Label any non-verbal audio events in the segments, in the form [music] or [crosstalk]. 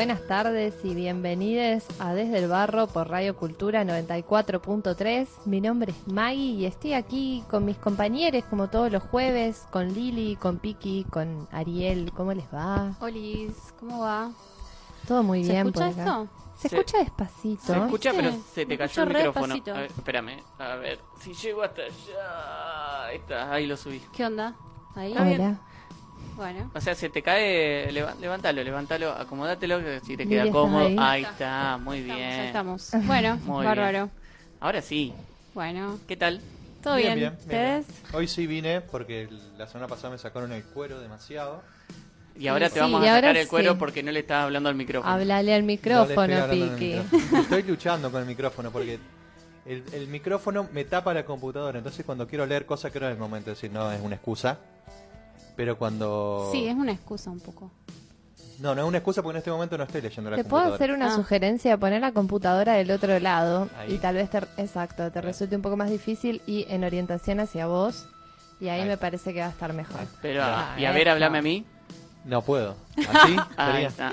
buenas tardes y bienvenidos a Desde el Barro por Radio Cultura 94.3. Mi nombre es Maggie y estoy aquí con mis compañeros como todos los jueves, con Lili, con Piki, con Ariel. ¿Cómo les va? Olis, ¿cómo va? Todo muy ¿Se bien escucha por acá. esto? Se Se- escucha despacito. Se escucha, Sí, pero se te cayó el micrófono. A ver, espérame. A ver, si llego hasta allá. Ahí está, ahí lo subí. ¿Qué onda? Ahí. Hola. Bueno. O sea, se te cae, levántalo, levántalo, acomodátelo, que si te queda ¿estás cómodo. ahí? Ahí está, muy Estamos, ya bien. estamos. [laughs] Bueno, Muy bárbaro. Ahora sí, Bueno, ¿qué tal? todo bien. ¿Ustedes? Hoy sí vine porque la semana pasada me sacaron el cuero demasiado. Y ahora Sí, te vamos a sacar el cuero sí. porque no le estás hablando al micrófono. Háblale al No micrófono, Piki. micrófono. [laughs] Estoy luchando con el micrófono porque el, el micrófono me tapa la computadora. Entonces cuando quiero leer cosas creo en el momento de decir no, es una excusa. Pero cuando... Sí, es una excusa un poco. No, no es una excusa porque en este momento no estoy leyendo la Te puedo hacer una Ah. sugerencia, poner la computadora del otro lado Ahí. y tal vez te, exacto, te resulte un poco más difícil y en orientación hacia vos y ahí Ahí me parece que va a estar mejor. Pero, Ah, y a ver, eso. háblame a mí. No puedo. ¿Así? [laughs] Ahí Sería. está.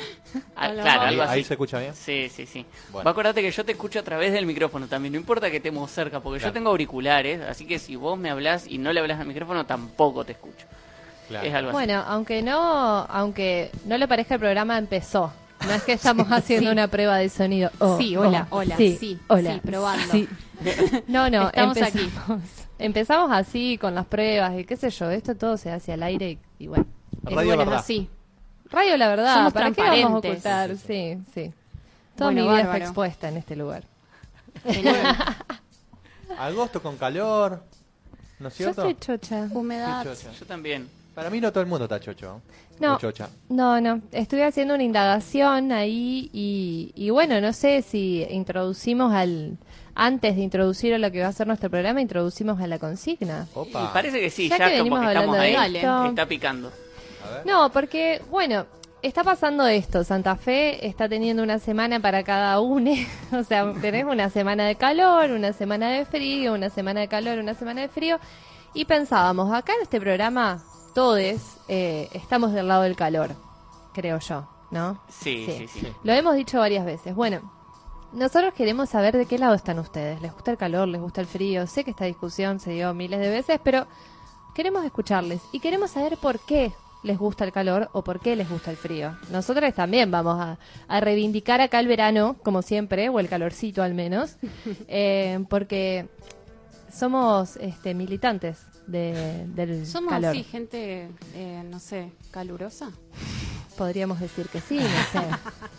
Ah, Hola, claro, Ahí, algo así. ahí se escucha bien. Sí, sí, sí. Bueno. Va a acordarte que yo te escucho a través del micrófono también. No importa que estemos cerca, porque Claro. yo tengo auriculares. Así que si vos me hablas y no le hablas al micrófono, tampoco te escucho. Claro. Es algo así. Bueno, aunque no, aunque no le parezca el programa empezó. No es que estamos [laughs] haciendo Sí. una prueba de sonido. Oh, Sí, hola, oh, hola, sí, hola, sí, probando. sí. [laughs] No, no, Estamos aquí. empezamos, empezamos así con las pruebas y qué sé yo. Esto todo se hace al aire y, y bueno. Es Radio bueno, Verdad. así. Radio, la verdad, Somos ¿para qué vamos a transparentes. ocultar? Sí, sí. Toda Bueno, mi vida está bárbaro. expuesta en este lugar. [laughs] Agosto con calor. ¿No es Yo cierto? soy chocha. Humedad. Sí, chocha. Yo también. Para mí no todo el mundo está chocho. No. O chocha. No, no, estuve haciendo una indagación ahí y, y bueno, no sé si introducimos al... Antes de introducir a lo que va a ser nuestro programa, introducimos a la consigna. Opa. Y parece que sí, Ya ya, que como venimos que estamos hablando ahí. de esto. Está picando. A ver. No, porque, bueno, está pasando esto. Santa Fe está teniendo una semana para cada uno. [laughs] o sea, tenés una semana de calor, una semana de frío, una semana de calor, una semana de frío. Y pensábamos, acá en este programa, todos eh, estamos del lado del calor, creo yo, ¿no? Sí, sí, sí. Lo hemos dicho varias veces. Bueno, nosotros queremos saber de qué lado están ustedes. ¿Les gusta el calor? ¿Les gusta el frío? Sé que esta discusión se dio miles de veces, pero queremos escucharles y queremos saber por qué les gusta el calor o por qué les gusta el frío. Nosotros también vamos a, a reivindicar acá el verano, como siempre, o el calorcito al menos, [laughs] eh, porque somos este, militantes de- del Somos calor. así, gente, eh, no sé, calurosa. Podríamos decir que sí, no sé. [laughs]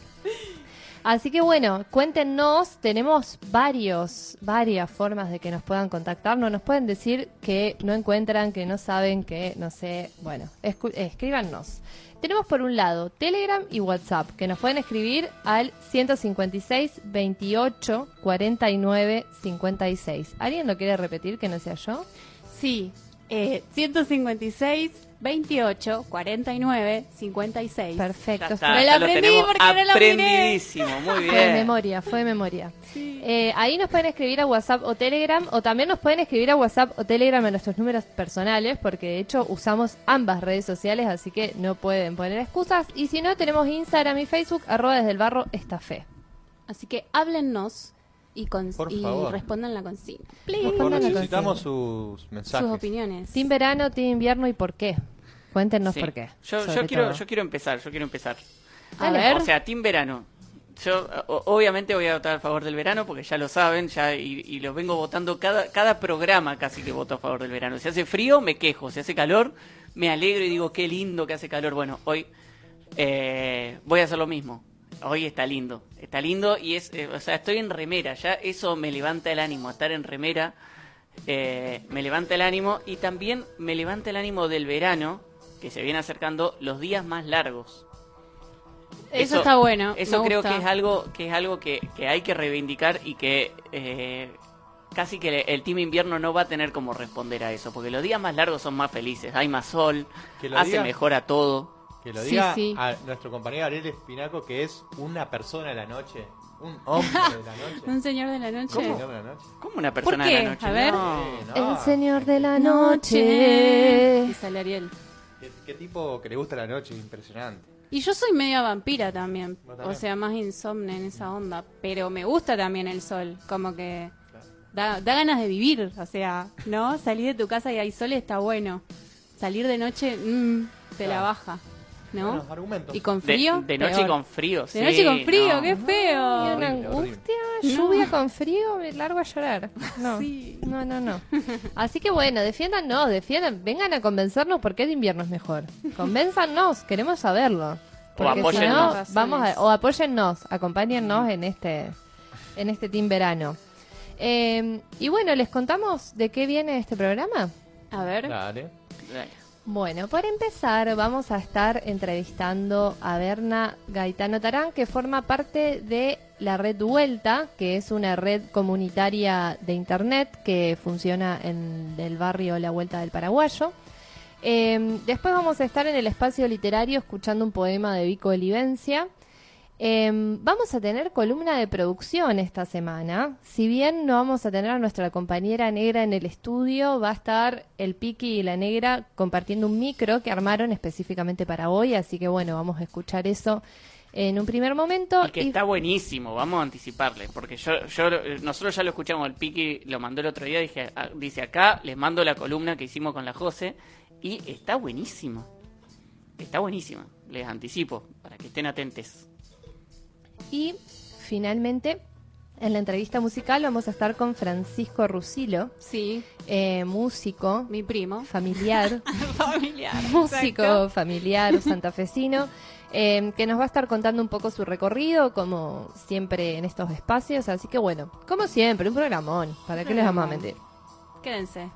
Así que bueno, cuéntenos, tenemos varios, varias formas de que nos puedan contactar, no nos pueden decir que no encuentran, que no saben, que no sé, bueno, escríbanos. Tenemos por un lado Telegram y WhatsApp, que nos pueden escribir al 156 28 49 56. ¿Alguien lo quiere repetir que no sea yo? Sí, eh, 156, 28, 49, 56. Perfecto. Está, Me la aprendí porque no la. Muy Fue de bien. memoria, fue de memoria. Eh, ahí nos pueden escribir a WhatsApp o Telegram, o también nos pueden escribir a WhatsApp o Telegram a nuestros números personales, porque de hecho usamos ambas redes sociales, así que no pueden poner excusas. Y si no, tenemos Instagram y Facebook, arroba desde el barro esta fe. Así que háblennos y, con, Por y favor. respondan la consigna. Por Please. favor, Respondan la necesitamos sus mensajes. Sus opiniones. Team verano, team invierno y por qué. Cuéntenos Sí. por qué. Yo, sobre yo quiero, todo. yo quiero empezar, yo quiero empezar. A ver. O sea, Team Verano. Yo o- obviamente voy a votar a favor del verano porque ya lo saben, ya y, y lo vengo votando cada cada programa casi que voto a favor del verano. Si hace frío me quejo, si hace calor me alegro y digo qué lindo que hace calor. Bueno, hoy eh, voy a hacer lo mismo. Hoy está lindo, está lindo y es, eh, o sea, estoy en remera, ya eso me levanta el ánimo, estar en remera eh, me levanta el ánimo y también me levanta el ánimo del verano que se viene acercando los días más largos. Eso está bueno, Eso me creo gusta. que es algo que es algo que, que hay que reivindicar y que eh, casi que el team invierno no va a tener como responder a eso, porque los días más largos son más felices, hay más sol, hace mejor a todo. Que lo diga sí. a nuestro compañero Ariel Espinaco, que es una persona de la noche, un [laughs] hombre de la noche. Un señor de la noche. ¿Cómo? de la noche? Como una persona qué? de la noche. A ver. No. Sí, no. El señor de la Noche. Y sale Ariel. ¿Qué, qué tipo que le gusta la noche? Impresionante. Y yo soy media vampira también. O sea, más insomne en esa onda. Pero me gusta también el sol. Como que da, da ganas de vivir. O sea, ¿no? Salir de tu casa y hay sol está bueno. Salir de noche, mm, te la baja. ¿No? Bueno, argumentos. y con De, frío. de noche peor. con frío, De sí, noche con frío, no. qué Y feo. una angustia, lluvia con frío, me largo a llorar. No, Sí. no, no, no. Así que bueno, defiéndanos, defiendan, vengan a convencernos por qué de invierno es mejor. Convénzanos, queremos saberlo. Porque si apóyennos. no, vamos a, o apóyennos, acompáñennos en este, en este team verano. Eh, y bueno, ¿les contamos de qué viene este programa? A ver. Dale. Dale. Bueno, para empezar vamos a estar entrevistando a Berna Gaetano Tarán, que forma parte de la red Vuelta, que es una red comunitaria de Internet que funciona en el barrio La Vuelta del Paraguayo. Eh, después vamos a estar en el espacio literario escuchando un poema de Vico Olivencia. Eh, vamos a tener columna de producción esta semana. Si bien no vamos a tener a nuestra compañera negra en el estudio, va a estar el Piki y la negra compartiendo un micro que armaron específicamente para hoy. Así que bueno, vamos a escuchar eso en un primer momento. Y que Y- está buenísimo, vamos a anticiparle, porque yo, yo eh, nosotros ya lo escuchamos, el Piqui lo mandó el otro día, dije, ah, dice acá, les mando la columna que hicimos con la Jose, y está buenísimo, está buenísima, les anticipo, para que estén atentes. Y finalmente, en la entrevista musical vamos a estar con Francisco Rusilo, Sí, eh, músico, mi primo. familiar. [laughs] Familiar. músico exacto. familiar [laughs] santafesino, eh, que nos va a estar contando un poco su recorrido, como siempre en estos espacios. Así que bueno, como siempre, un programón. ¿Para qué les vamos a mentir? Quédense.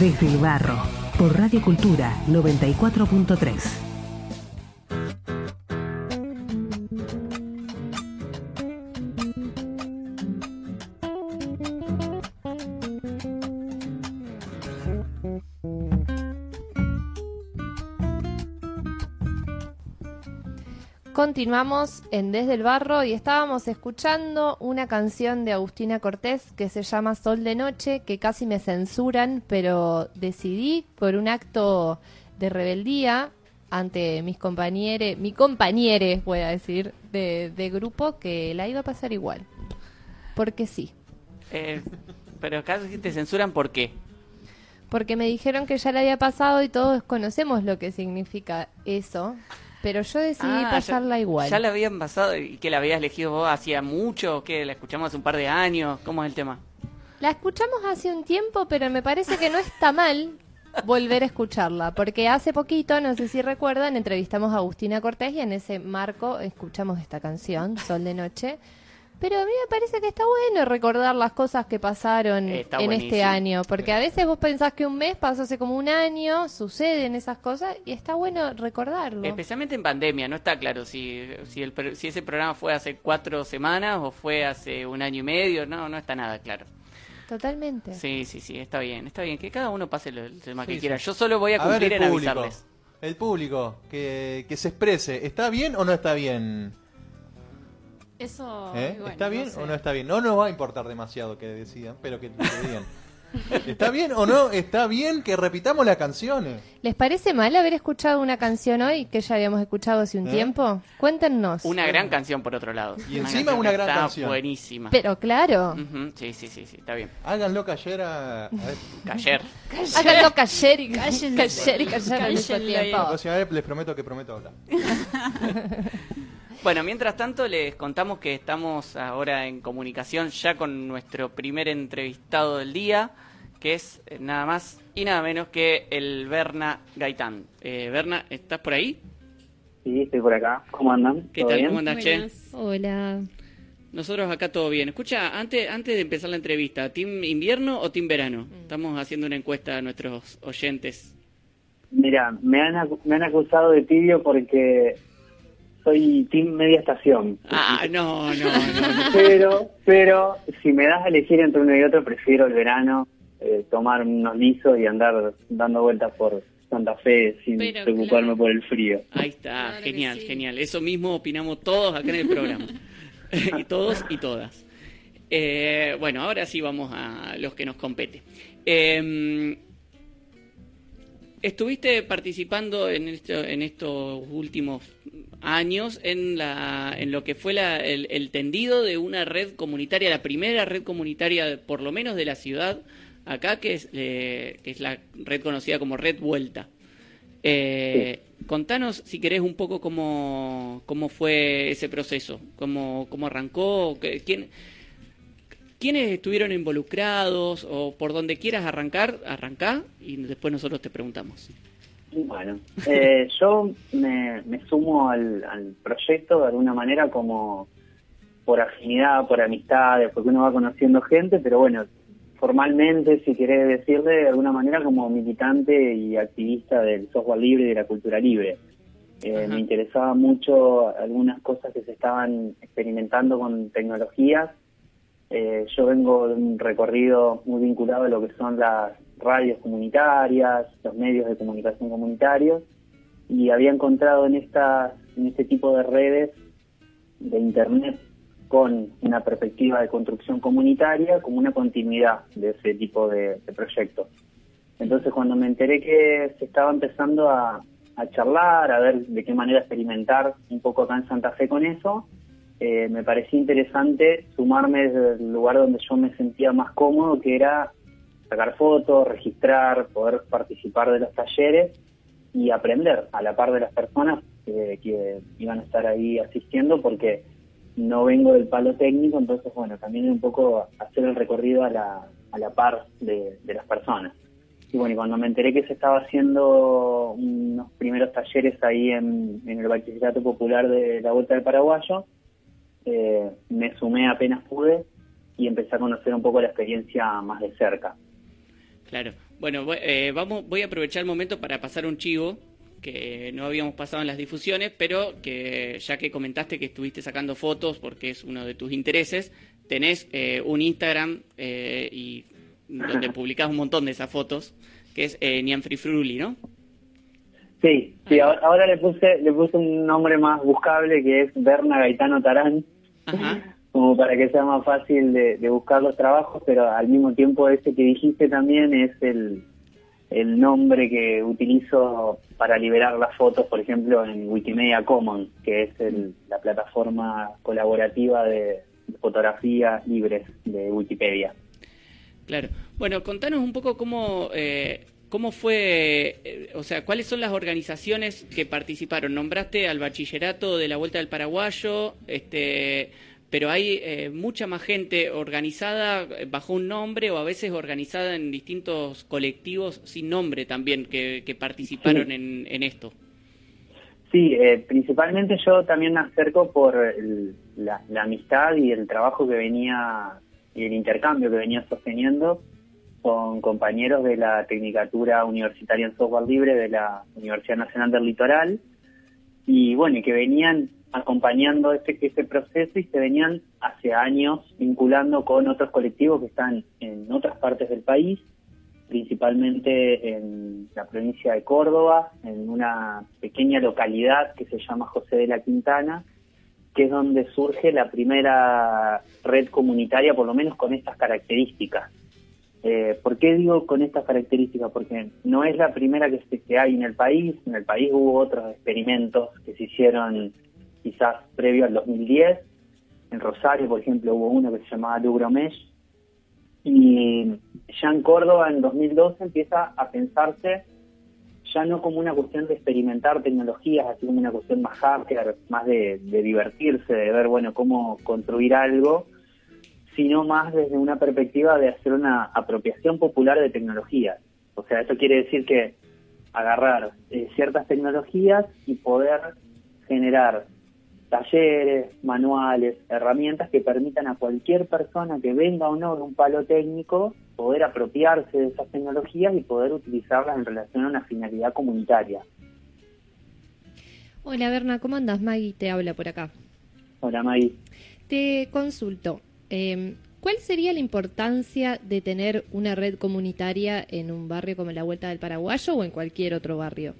Desde el barro, por Radio Cultura 94.3. Continuamos en Desde el Barro y estábamos escuchando una canción de Agustina Cortés que se llama Sol de Noche, que casi me censuran, pero decidí por un acto de rebeldía ante mis compañeros, mi compañere, voy a decir, de, de grupo, que la iba a pasar igual. Porque sí. Eh, pero casi te censuran ¿por qué? Porque me dijeron que ya la había pasado y todos conocemos lo que significa eso. Pero yo decidí Ah, ya- pasarla igual. ¿Ya la habían pasado y que la habías elegido vos hacía mucho? o ¿Qué? ¿La escuchamos hace un par de años? ¿Cómo es el tema? La escuchamos hace un tiempo, pero me parece que no está mal volver a escucharla, porque hace poquito, no sé si recuerdan, entrevistamos a Agustina Cortés y en ese marco escuchamos esta canción, Sol de Noche. Pero a mí me parece que está bueno recordar las cosas que pasaron Está en este año, porque a veces vos pensás que un mes pasó hace como un año, suceden esas cosas y está bueno recordarlo. Especialmente en pandemia, no está claro si, si, el, si ese programa fue hace cuatro semanas o fue hace un año y medio, no, no está nada claro. Totalmente. Sí, sí, sí, está bien, está bien, que cada uno pase lo- el tema que Sí, quiera. sí. Yo solo voy a A ver, cumplir el en público. avisarles. El público, que, que se exprese. ¿Está bien o no está bien? Eso. ¿Eh? bueno, ¿Está bien sé. o no está bien? No nos va a importar demasiado que decidan, pero que, que digan. [laughs] ¿Está bien o no? ¿Está bien que repitamos las canciones? ¿Les parece mal haber escuchado una canción hoy que ya habíamos escuchado hace un ¿Eh? tiempo? Cuéntenos. Una gran canción por otro lado. Y encima una gran está canción. buenísima. Pero claro, Sí, sí, sí, sí, está bien. Háganlo que ayer a... a ver, Ayer. [laughs] háganlo cayer y cayer y al mismo la tiempo. próxima vez les prometo que prometo hablar. [laughs] Bueno, mientras tanto les contamos que estamos ahora en comunicación ya con nuestro primer entrevistado del día, que es eh, nada más y nada menos que el Berna Gaitán. Eh, Berna, ¿estás por ahí? Sí, estoy por acá. ¿Cómo andan? ¿Qué ¿Todo tal? bien? ¿Cómo andas, che? Hola. Nosotros acá todo bien. Escucha, antes, antes de empezar la entrevista, ¿Team invierno o Team verano? Estamos haciendo una encuesta a nuestros oyentes. Mira, me han, me han acusado de tibio porque soy team media estación. Ah, no, no, no. Pero, pero si me das a elegir entre uno y otro, prefiero el verano, eh, tomar unos lisos y andar dando vueltas por Santa Fe sin Pero preocuparme claro. por el frío. Ahí está, Claro genial, sí. genial. Eso mismo opinamos todos acá en el programa. [laughs] y todos y todas. Eh, bueno, ahora sí vamos a los que nos compete. Eh, estuviste participando en, esto- en estos últimos años en, la, en lo que fue la- el, el tendido de una red comunitaria, la primera red comunitaria, por lo menos de la ciudad, acá, que es, eh, que es la red conocida como Red Vuelta. Eh, Contanos, si querés, un poco cómo, cómo fue ese proceso, cómo, cómo arrancó, quién, quiénes estuvieron involucrados o por donde quieras arrancar, arrancá y después nosotros te preguntamos. Bueno, eh, yo me, me sumo al, al proyecto de alguna manera como por afinidad, por amistades, porque uno va conociendo gente, pero bueno, formalmente, si querés decirle, de alguna manera como militante y activista del software libre y de la cultura libre. Eh, me interesaba mucho algunas cosas que se estaban experimentando con tecnologías. Eh, yo vengo de un recorrido muy vinculado a lo que son las radios comunitarias, los medios de comunicación comunitarios, y había encontrado en, estas, en este tipo de redes de Internet con una perspectiva de construcción comunitaria como una continuidad de ese tipo de, proyectos. Entonces cuando me enteré que se estaba empezando a, a charlar, a ver de qué manera experimentar un poco acá en Santa Fe con eso, eh, me parecía interesante sumarme desde el lugar donde yo me sentía más cómodo, que era sacar fotos, registrar, poder participar de los talleres y aprender a la par de las personas que, iban a estar ahí asistiendo, porque no vengo del palo técnico, entonces, bueno, también un poco hacer el recorrido a la, a la par de, de las personas. Y bueno, y cuando me enteré que se estaba haciendo unos primeros talleres ahí en, en el Bachillerato Popular de la Vuelta del Paraguayo, eh, me sumé apenas pude y empecé a conocer un poco la experiencia más de cerca. Claro. Bueno, eh, vamos, voy a aprovechar el momento para pasar un chivo que no habíamos pasado en las difusiones, pero que ya que comentaste que estuviste sacando fotos porque es uno de tus intereses, tenés eh, un Instagram eh, y donde [laughs] publicás un montón de esas fotos, que es eh, Nianfrifruli, ¿no? Sí, sí, ahora, ahora le puse le puse un nombre más buscable que es Berna Gaetano Tarán, Ajá. Como para que sea más fácil de, de buscar los trabajos, pero al mismo tiempo ese que dijiste también es el, el nombre que utilizo para liberar las fotos, por ejemplo, en Wikimedia Commons, que es el- la plataforma colaborativa de fotografías libres de Wikipedia. Claro. Bueno, contanos un poco cómo, eh, cómo fue, eh, o sea, cuáles son las organizaciones que participaron. Nombraste al bachillerato de la Vuelta del Paraguayo, este, pero hay eh, mucha más gente organizada eh, bajo un nombre o a veces organizada en distintos colectivos sin nombre también que, que participaron Sí. en, en esto. Sí, eh, principalmente yo también me acerco por el- la, la amistad y el trabajo que venía y el intercambio que venía sosteniendo con compañeros de la Tecnicatura Universitaria en Software Libre de la Universidad Nacional del Litoral y bueno, y que venían acompañando este, este proceso y se venían hace años vinculando con otros colectivos que están en otras partes del país principalmente en la provincia de Córdoba, en una pequeña localidad que se llama José de la Quintana, que es donde surge la primera red comunitaria, por lo menos con estas características. Eh, ¿Por qué digo con estas características? Porque no es la primera que, se- que hay en el país, en el país hubo otros experimentos que se hicieron quizás previo al 2010, en Rosario, por ejemplo, hubo uno que se llamaba Lugromesh, y en Córdoba, en 2012, empieza a pensarse ya no como una cuestión de experimentar tecnologías, así como una cuestión más hardware, más de, de divertirse, de ver, bueno, cómo construir algo, sino más desde una perspectiva de hacer una apropiación popular de tecnologías. O sea, eso quiere decir que agarrar eh, ciertas tecnologías y poder generar talleres, manuales, herramientas que permitan a cualquier persona que venga o no de un palo técnico poder apropiarse de esas tecnologías y poder utilizarlas en relación a una finalidad comunitaria. Hola Berna, ¿cómo andas? Maggie te habla por acá. Hola Maggie. Te consulto, eh, ¿cuál sería la importancia de tener una red comunitaria en un barrio como la Vuelta del Paraguayo o en cualquier otro barrio?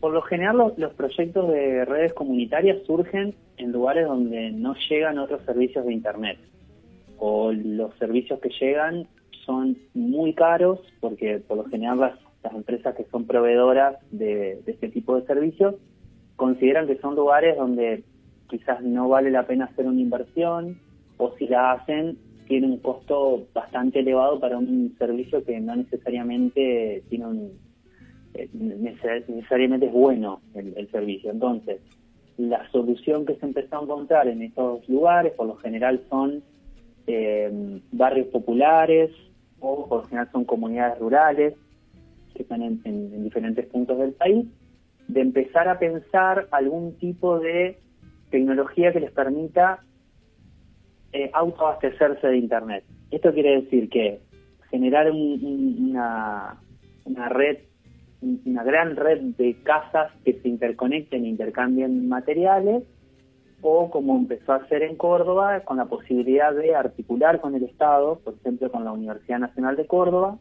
Por lo general los, los proyectos de redes comunitarias surgen en lugares donde no llegan otros servicios de Internet. O los servicios que llegan son muy caros porque por lo general las, las empresas que son proveedoras de, de este tipo de servicios consideran que son lugares donde quizás no vale la pena hacer una inversión o si la hacen tiene un costo bastante elevado para un servicio que no necesariamente tiene un neces- necesariamente es bueno el, servicio. Entonces, la solución que se empezó a encontrar en estos lugares, por lo general son eh, barrios populares o por lo general son comunidades rurales que están en, en- en diferentes puntos del país, de empezar a pensar algún tipo de tecnología que les permita eh, autoabastecerse de Internet. Esto quiere decir que generar un- un- una, una red, una gran red de casas que se interconecten e intercambien materiales, o como empezó a hacer en Córdoba, con la posibilidad de articular con el Estado, por ejemplo con la Universidad Nacional de Córdoba,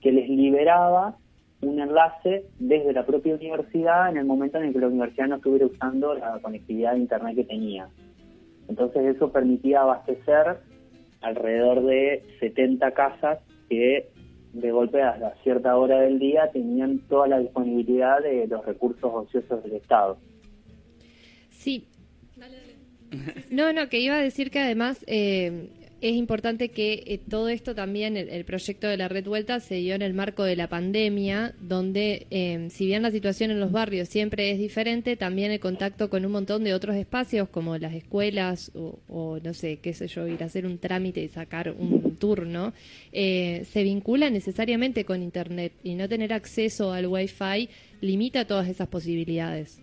que les liberaba un enlace desde la propia universidad en el momento en el que la universidad no estuviera usando la conectividad de Internet que tenía. Entonces eso permitía abastecer alrededor de 70 casas que de golpe a cierta hora del día tenían toda la disponibilidad de los recursos ociosos del Estado. Sí. No, no, que iba a decir que además eh, es importante que eh, todo esto también, el, proyecto de la Red Vuelta, se dio en el marco de la pandemia, donde eh, si bien la situación en los barrios siempre es diferente, también el contacto con un montón de otros espacios como las escuelas o, o no sé, qué sé yo, ir a hacer un trámite y sacar un turno, eh, se vincula necesariamente con Internet y no tener acceso al Wi-Fi limita todas esas posibilidades.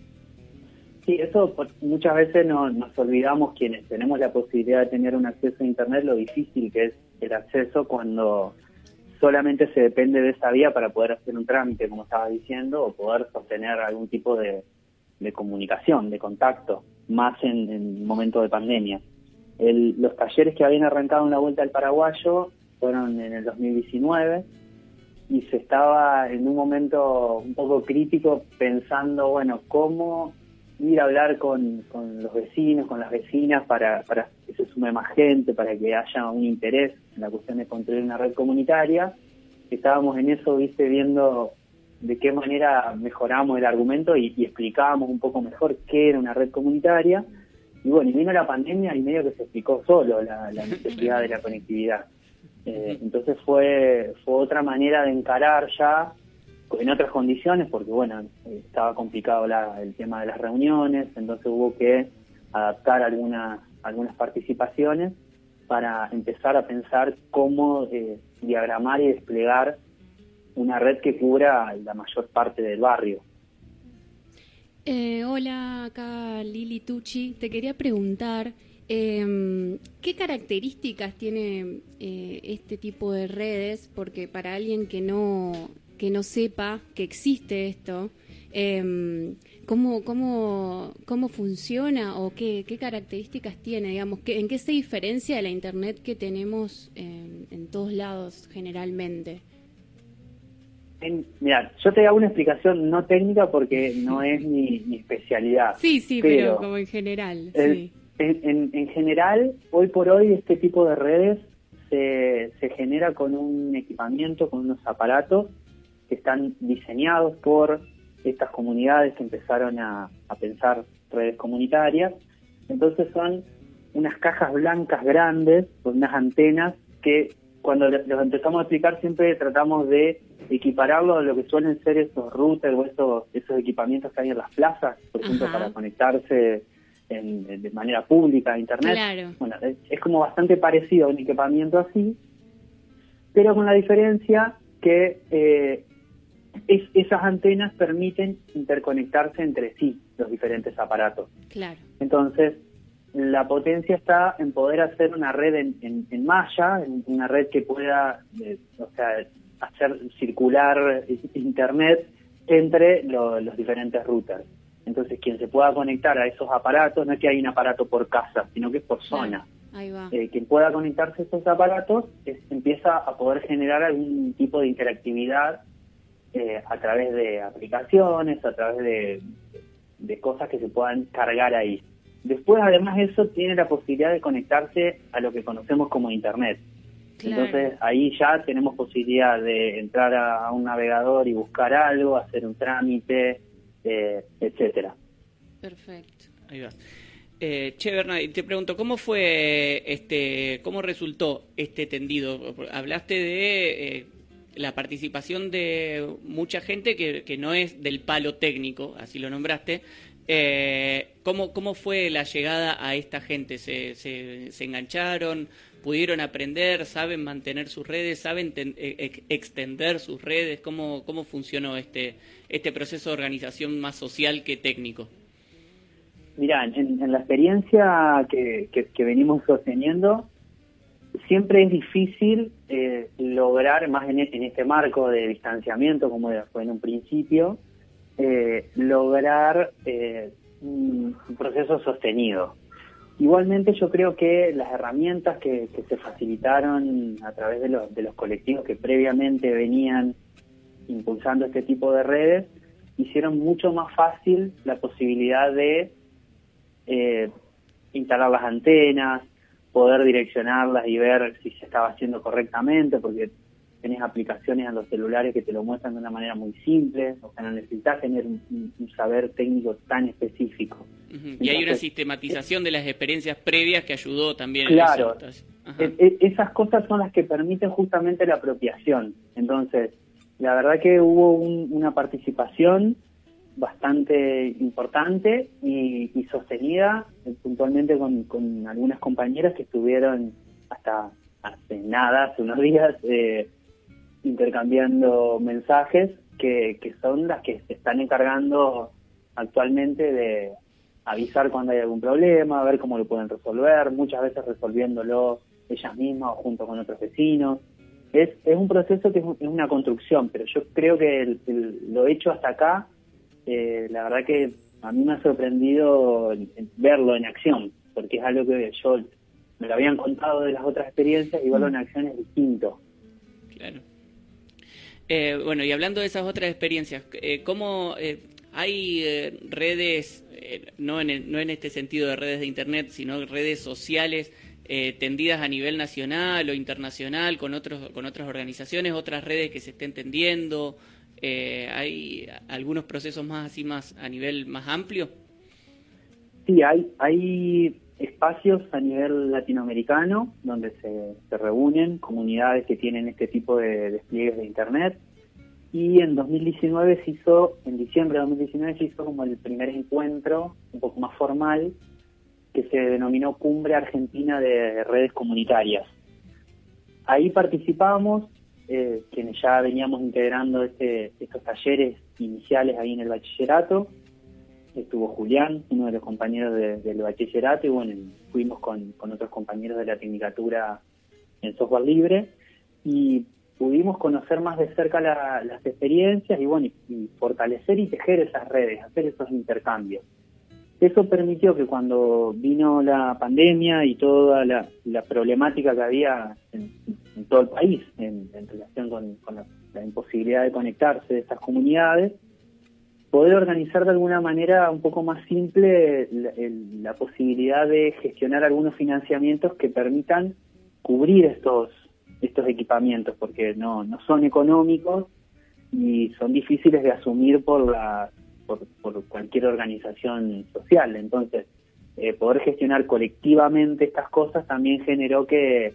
Sí, eso muchas veces no- nos olvidamos quienes tenemos la posibilidad de tener un acceso a Internet, lo difícil que es el acceso cuando solamente se depende de esa vía para poder hacer un trámite, como estabas diciendo, o poder sostener algún tipo de, de comunicación, de contacto, más en, en momento de pandemia. El- los talleres que habían arrancado en la Vuelta al Paraguayo fueron en el 2019 y se estaba en un momento un poco crítico pensando, bueno, cómo ir a hablar con, con los vecinos, con las vecinas, para, para que se sume más gente, para que haya un interés en la cuestión de construir una red comunitaria. Estábamos en eso, viste, viendo de qué manera mejoramos el argumento y, y explicábamos un poco mejor qué era una red comunitaria. Y bueno, y vino la pandemia y medio que se explicó solo la, la necesidad de la conectividad. Eh, entonces fue, fue otra manera de encarar ya en otras condiciones, porque bueno, estaba complicado la- el tema de las reuniones, entonces hubo que adaptar algunas, algunas participaciones para empezar a pensar cómo eh, diagramar y desplegar una red que cubra la mayor parte del barrio. Eh, hola, acá Lili Tucci. Te quería preguntar, eh, ¿qué características tiene eh, este tipo de redes? Porque para alguien que no, que no sepa que existe esto, eh, ¿cómo, cómo, ¿cómo funciona o qué, qué características tiene? Digamos, ¿qué- ¿En qué se diferencia de la Internet que tenemos en, en todos lados generalmente? En- mira, yo te hago una explicación no técnica porque no [laughs] es mi, mi especialidad. Sí, sí, pero, Pero, como en general. El- sí. en, en- en general, hoy por hoy, este tipo de redes se, se genera con un equipamiento, con unos aparatos que están diseñados por estas comunidades que empezaron a, a pensar redes comunitarias. Entonces son unas cajas blancas grandes con unas antenas que cuando los empezamos a explicar siempre tratamos de equipararlo a lo que suelen ser esos routers o esos, esos equipamientos que hay en las plazas, por ejemplo, Ajá. para conectarse en- de manera pública a Internet. Claro. Bueno, es, es como bastante parecido a un equipamiento así, pero con la diferencia que eh, es- esas antenas permiten interconectarse entre sí los diferentes aparatos. Claro. Entonces, la potencia está en poder hacer una red en, en- en malla, en una red que pueda, eh, o sea, hacer circular Internet entre lo- los diferentes routers. Entonces, quien se pueda conectar a esos aparatos, no es que hay un aparato por casa, sino que es por zona. Ahí va. Eh, quien pueda conectarse a esos aparatos es- empieza a poder generar algún tipo de interactividad eh, a través de aplicaciones, a través de, de cosas que se puedan cargar ahí. Después, además, eso tiene la posibilidad de conectarse a lo que conocemos como Internet. Claro. Entonces, ahí ya tenemos posibilidad de entrar a, a un navegador y buscar algo, hacer un trámite, eh, etcétera. Perfecto. Ahí va. Eh, che, Bernard, y te pregunto, ¿cómo fue este, cómo resultó este tendido? Hablaste de eh, la participación de mucha gente que, que no es del palo técnico, así lo nombraste. Eh, ¿cómo, ¿Cómo fue la llegada a esta gente? ¿Se, se, engancharon? ¿Pudieron aprender? ¿Saben mantener sus redes? ¿Saben ten- eh, ex- extender sus redes? ¿Cómo, ¿Cómo funcionó este, este proceso de organización más social que técnico? Mirá, en, en la experiencia que- que venimos sosteniendo, siempre es difícil eh, lograr, más en, e- en este marco de distanciamiento, como fue en un principio, eh, lograr eh, un, proceso sostenido. Igualmente yo creo que las herramientas que, que se facilitaron a través de los, de los colectivos que previamente venían impulsando este tipo de redes, hicieron mucho más fácil la posibilidad de eh, instalar las antenas, poder direccionarlas y ver si se estaba haciendo correctamente, porque tenés aplicaciones en los celulares que te lo muestran de una manera muy simple, o sea, no necesitas tener un, saber técnico tan específico. Y hay una sistematización de las experiencias previas que ayudó también Claro. en. E- e- esas cosas son las que permiten justamente la apropiación. Entonces, la verdad que hubo un- una participación bastante importante y, y sostenida eh, puntualmente con, algunas compañeras que estuvieron hasta hace nada, hace unos días, eh, intercambiando mensajes que, son las que se están encargando actualmente de avisar cuando hay algún problema, ver cómo lo pueden resolver, muchas veces resolviéndolo ellas mismas o junto con otros vecinos. es, es un proceso que es, un- es una construcción, pero yo creo que el- lo hecho hasta acá, eh, la verdad que a mí me ha sorprendido verlo en acción, porque es algo que yo me lo habían contado de las otras experiencias y verlo en acción es distinto. Claro. Eh, bueno, y hablando de esas otras experiencias, eh, ¿cómo eh, hay eh, redes, eh, no, en el- no en este sentido de redes de Internet, sino redes sociales eh, tendidas a nivel nacional o internacional con, otros, con otras organizaciones, otras redes que se estén tendiendo? Eh, ¿Hay algunos procesos más así, más a nivel más amplio? Sí, hay, hay espacios a nivel latinoamericano donde se, se reúnen comunidades que tienen este tipo de despliegues de Internet. Y en 2019 se hizo, en diciembre de 2019 se hizo como el primer encuentro, un poco más formal, que se denominó Cumbre Argentina de Redes Comunitarias. Ahí participamos, eh, quienes ya veníamos integrando este, estos talleres iniciales ahí en el bachillerato, estuvo Julián, uno de los compañeros de- del bachillerato, y bueno, fuimos con, con otros compañeros de la tecnicatura en software libre, y pudimos conocer más de cerca la- las experiencias y bueno, y fortalecer y tejer esas redes, hacer esos intercambios. Eso permitió que cuando vino la pandemia y toda la, problemática que había en, todo el país en, relación con, la, imposibilidad de conectarse de estas comunidades, poder organizar de alguna manera un poco más simple la, el- la posibilidad de gestionar algunos financiamientos que permitan cubrir estos estos equipamientos porque no no son económicos y son difíciles de asumir por la por, por cualquier organización social entonces eh, poder gestionar colectivamente estas cosas también generó que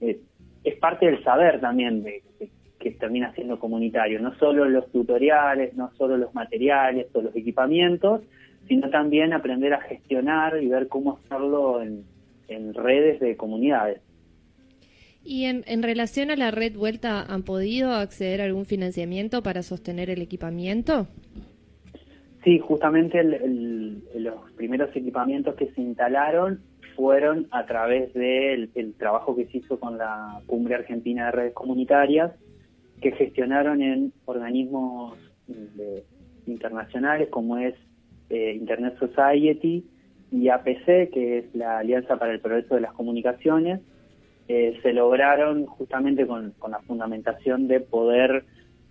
eh, es parte del saber también de, que termina siendo comunitario, no solo los tutoriales, no solo los materiales o los equipamientos, sino también aprender a gestionar y ver cómo hacerlo en, en redes de comunidades. Y en, en relación a la red Vuelta, ¿han podido acceder a algún financiamiento para sostener el equipamiento? Sí, justamente el- los primeros equipamientos que se instalaron fueron a través del el trabajo que se hizo con la Cumbre Argentina de Redes Comunitarias, que gestionaron en organismos de- internacionales como es eh, Internet Society y APC, que es la Alianza para el Progreso de las Comunicaciones, eh, se lograron justamente con, la fundamentación de poder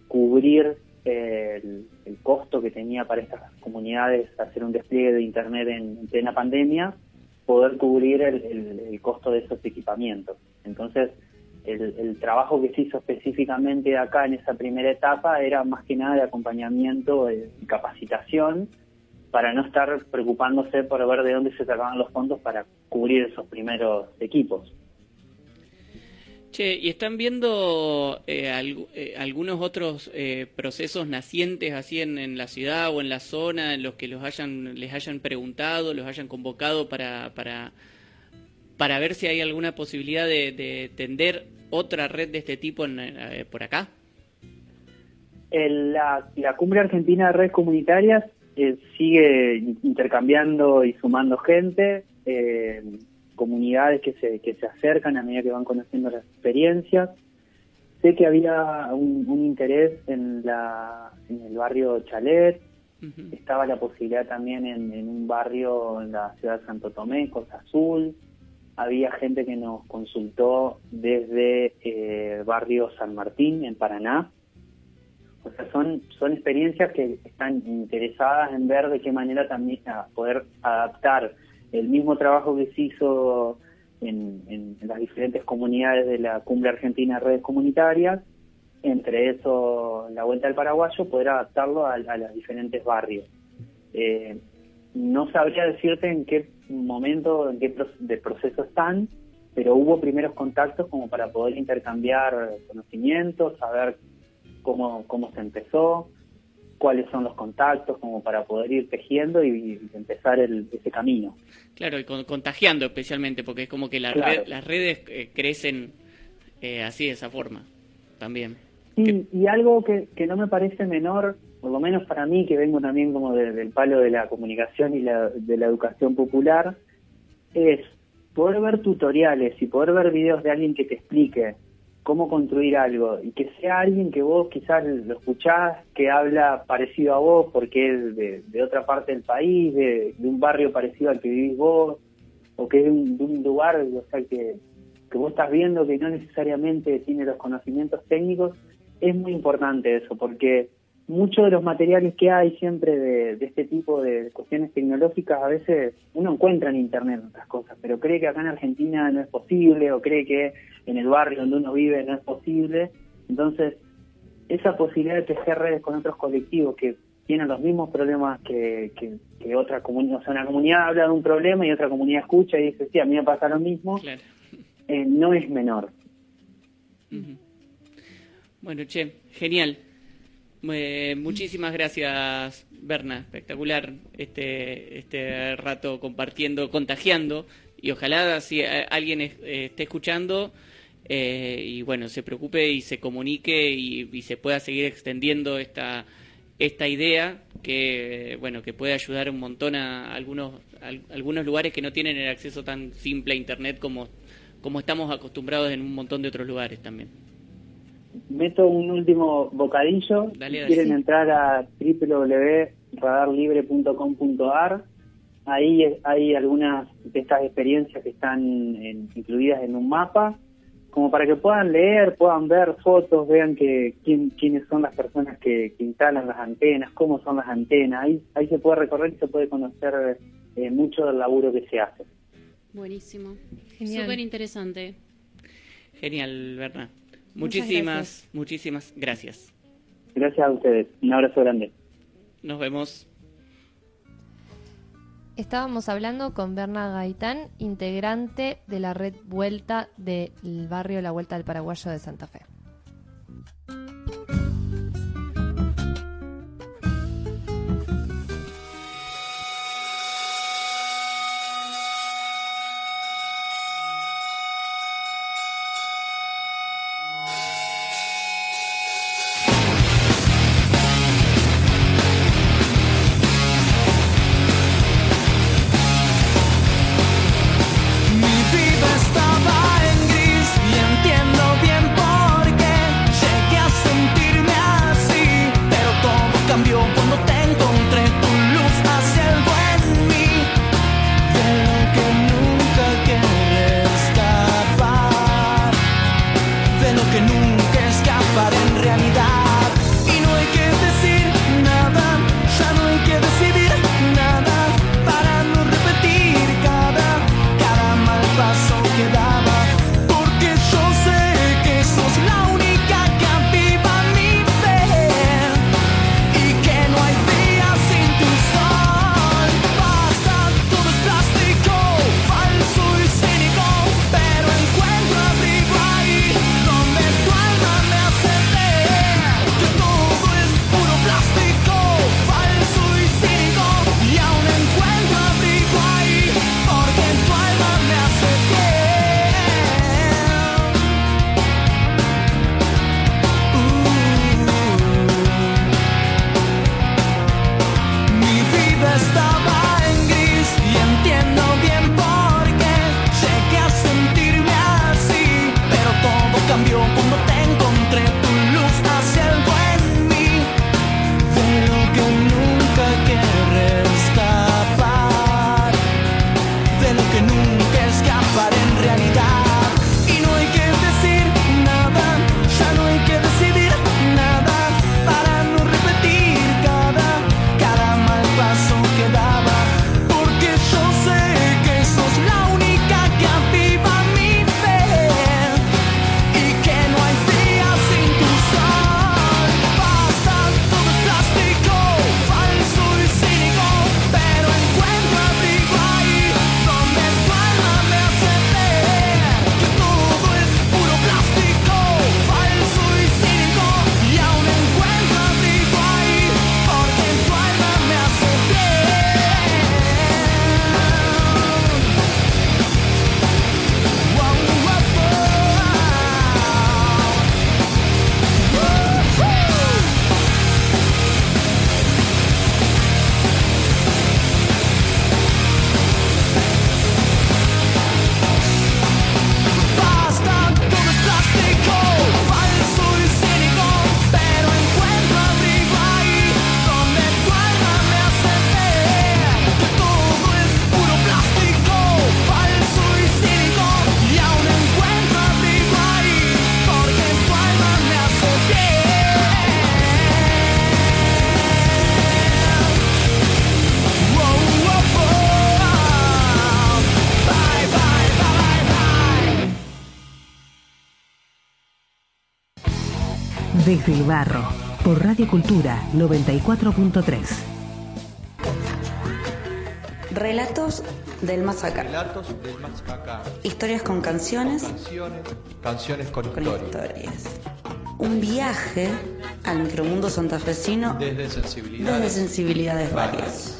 cubrir eh, el, el costo que tenía para estas comunidades hacer un despliegue de Internet en, en plena pandemia, poder cubrir el, el- costo de esos equipamientos. Entonces, el, trabajo que se hizo específicamente acá en esa primera etapa era más que nada de acompañamiento y capacitación para no estar preocupándose por ver de dónde se sacaban los fondos para cubrir esos primeros equipos. Che, ¿y están viendo eh, eh, algunos otros eh, procesos nacientes así en, en la ciudad o en la zona en los que los hayan, les hayan preguntado, los hayan convocado para, para, para ver si hay alguna posibilidad de, de tender otra red de este tipo en, eh, por acá? La, la Cumbre Argentina de Redes Comunitarias eh, sigue intercambiando y sumando gente, eh, comunidades que se, que se acercan a medida que van conociendo las experiencias. Sé que había un, un interés en, la, en el barrio Chalet, estaba la posibilidad también en, en un barrio en la ciudad de Santo Tomé, Costa Azul. Había gente que nos consultó desde eh, barrio San Martín, en Paraná. O sea, son, son experiencias que están interesadas en ver de qué manera también a poder adaptar el mismo trabajo que se hizo en, las diferentes comunidades de la Cumbre Argentina de Redes Comunitarias, entre eso la Vuelta al Paraguayo, poder adaptarlo a, a los diferentes barrios. Eh, no sabría decirte en qué momento, en qué pro- de proceso están, pero hubo primeros contactos como para poder intercambiar conocimientos, saber cómo, cómo se empezó, cuáles son los contactos, como para poder ir tejiendo y, y empezar el, ese camino. Claro, y con- contagiando especialmente, porque es como que la Claro. red- las redes eh, crecen eh, así, de esa forma, también. Y, y algo que, que no me parece menor, por lo menos para mí, que vengo también como de- del palo de la comunicación y la, de la educación popular, es poder ver tutoriales y poder ver videos de alguien que te explique cómo construir algo. Y que sea alguien que vos quizás lo escuchás, que habla parecido a vos porque es de, otra parte del país, de, de un barrio parecido al que vivís vos, o que es de un, de un lugar, o sea, que, que vos estás viendo que no necesariamente tiene los conocimientos técnicos, es muy importante eso, porque muchos de los materiales que hay siempre de, de este tipo de cuestiones tecnológicas, a veces uno encuentra en internet otras cosas, pero cree que acá en Argentina no es posible, o cree que en el barrio donde uno vive no es posible. Entonces, esa posibilidad de tejer redes con otros colectivos que tienen los mismos problemas que, que, que otra comunidad, o sea, una comunidad habla de un problema y otra comunidad escucha y dice, sí, a mí me pasa lo mismo, Claro. eh, no es menor. Ujú. Bueno, che, genial. Eh, muchísimas gracias, Berna. Espectacular este, este rato compartiendo, contagiando. Y ojalá si alguien eh, esté escuchando eh, y bueno, se preocupe y se comunique y, se pueda seguir extendiendo esta, esta idea que bueno que puede ayudar un montón a algunos algunos lugares que no tienen el acceso tan simple a internet como como estamos acostumbrados en un montón de otros lugares también. Meto un último bocadillo. Dale, si dale. quieren entrar a www.radarlibre.com.ar, ahí hay algunas de estas experiencias que están en- incluidas en un mapa, como para que puedan leer, puedan ver fotos, vean que quién, quiénes son las personas que, que instalan las antenas, cómo son las antenas. Ahí, ahí se puede recorrer y se puede conocer eh, mucho del laburo que se hace. Buenísimo. Genial. Súper interesante. Genial, Berna. Muchísimas, muchísimas gracias. Gracias a ustedes. Un abrazo grande. Nos vemos. Estábamos hablando con Berna Gaitán, integrante de la red Vuelta del barrio La Vuelta del Paraguayo de Santa Fe. Desde el barro, por Radio Cultura 94.3. Relatos del más acá. Relatos del más acá. Historias con canciones, Canciones, canciones con con historia. historias. Un viaje al micromundo santafesino Desde sensibilidades. desde sensibilidades varias.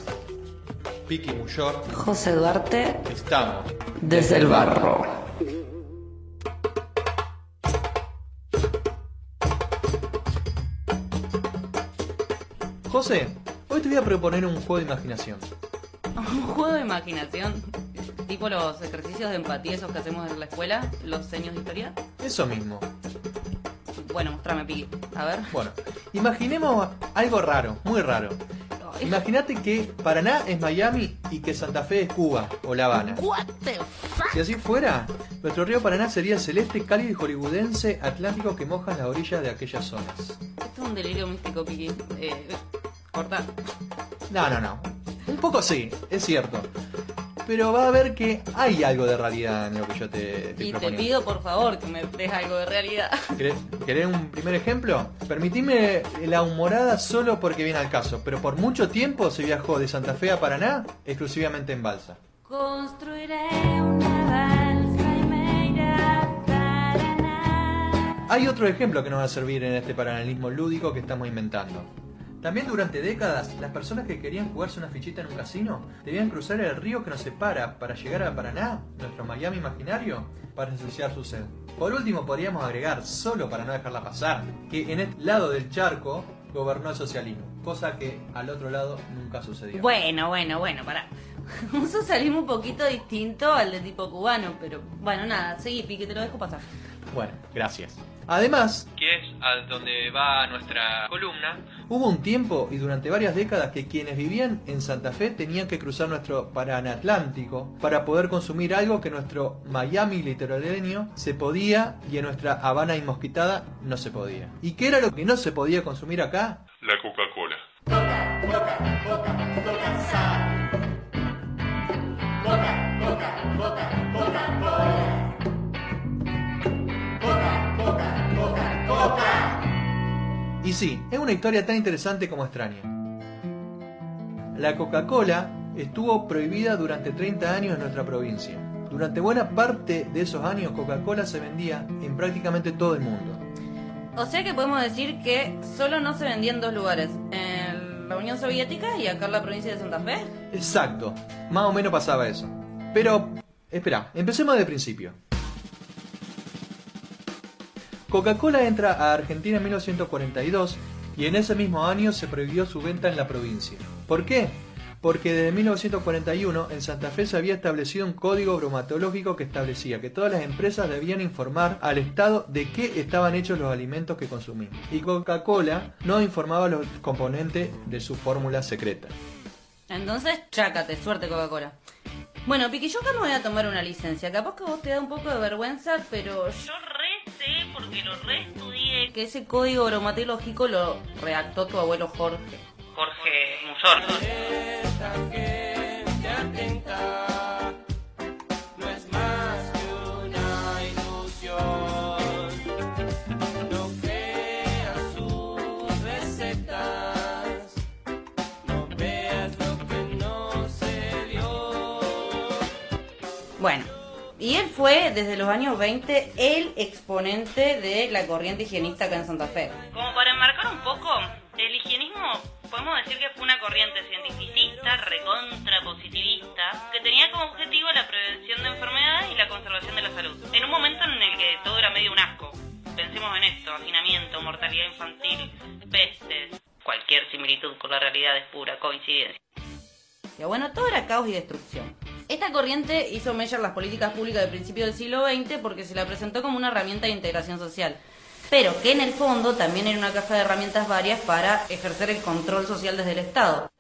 Piki Muyor, José Duarte, estamos. desde el barro. José, hoy te voy a proponer un juego de imaginación. [laughs] Un juego de imaginación, tipo los ejercicios de empatía esos que hacemos en la escuela, los seños de historia. Eso mismo. Bueno, mostrame, Piqui. A ver. Bueno, imaginemos algo raro, muy raro. Imagínate que Paraná es Miami y que Santa Fe es Cuba o La Habana. What the fuck? Si así fuera, nuestro río Paraná sería celeste, cálido y hollywoodense atlántico que moja las orillas de aquellas zonas. Esto es un delirio místico, Piqui. Eh, corta. No, no, no. Un poco sí, es cierto. Pero va a ver que hay algo de realidad en lo que yo te, estoy Y te pido, por favor, que me des algo de realidad. ¿Querés, querés un primer ejemplo? Permitime la humorada solo porque viene al caso, pero por mucho tiempo se viajó de Santa Fe a Paraná exclusivamente en balsa. Construiré una balsa y me iré a Paraná. Hay otro ejemplo que nos va a servir en este paralelismo lúdico que estamos inventando. También durante décadas, las personas que querían jugarse una fichita en un casino debían cruzar el río que nos separa para llegar a Paraná, nuestro Miami imaginario, para ensuciar su sed. Por último, podríamos agregar, solo para no dejarla pasar, que en este lado del charco gobernó el socialismo, cosa que al otro lado nunca sucedió. Bueno, bueno, bueno, para. [laughs] Un socialismo un poquito distinto al de tipo cubano, pero bueno, nada, seguí, Piqui, te lo dejo pasar. Bueno, gracias. Además, que es a donde va nuestra columna, hubo un tiempo y durante varias décadas que quienes vivían en Santa Fe tenían que cruzar nuestro Paranatlántico para poder consumir algo que nuestro Miami litoraleño se podía y en nuestra Habana inmosquitada no se podía. ¿Y qué era lo que no se podía consumir acá? La Coca-Cola. Y sí, es una historia tan interesante como extraña. La Coca-Cola estuvo prohibida durante 30 años en nuestra provincia. Durante buena parte de esos años Coca-Cola se vendía en prácticamente todo el mundo. O sea que podemos decir que solo no se vendía en dos lugares, en la Unión Soviética y acá en la provincia de Santa Fe. Exacto, más o menos pasaba eso. Pero, espera, empecemos de principio. Coca-Cola entra a Argentina en 1942 y en ese mismo año se prohibió su venta en la provincia. ¿Por qué? Porque desde 1941 en Santa Fe se había establecido un código bromatológico que establecía que todas las empresas debían informar al Estado de qué estaban hechos los alimentos que consumían. Y Coca-Cola no informaba los componentes de su fórmula secreta. Entonces, chácate, suerte Coca-Cola. Bueno, Piqui, yo acá me voy a tomar una licencia. Capaz que vos te da un poco de vergüenza, pero yo sé, porque lo re estudié, que ese código bromatológico lo redactó tu abuelo Jorge. Jorge Musor. Y él fue desde los años 20 el exponente de la corriente higienista acá en Santa Fe. Como para enmarcar un poco, el higienismo podemos decir que fue una corriente cientificista, recontra positivista, que tenía como objetivo la prevención de enfermedades y la conservación de la salud. En un momento en el que todo era medio un asco. Pensemos en esto, hacinamiento, mortalidad infantil, pestes. Cualquier similitud con la realidad es pura coincidencia. Y bueno, todo era caos y destrucción. Esta corriente hizo en las políticas públicas del principio del siglo XX porque se la presentó como una herramienta de integración social, pero que en el fondo también era una caja de herramientas varias para ejercer el control social desde el Estado.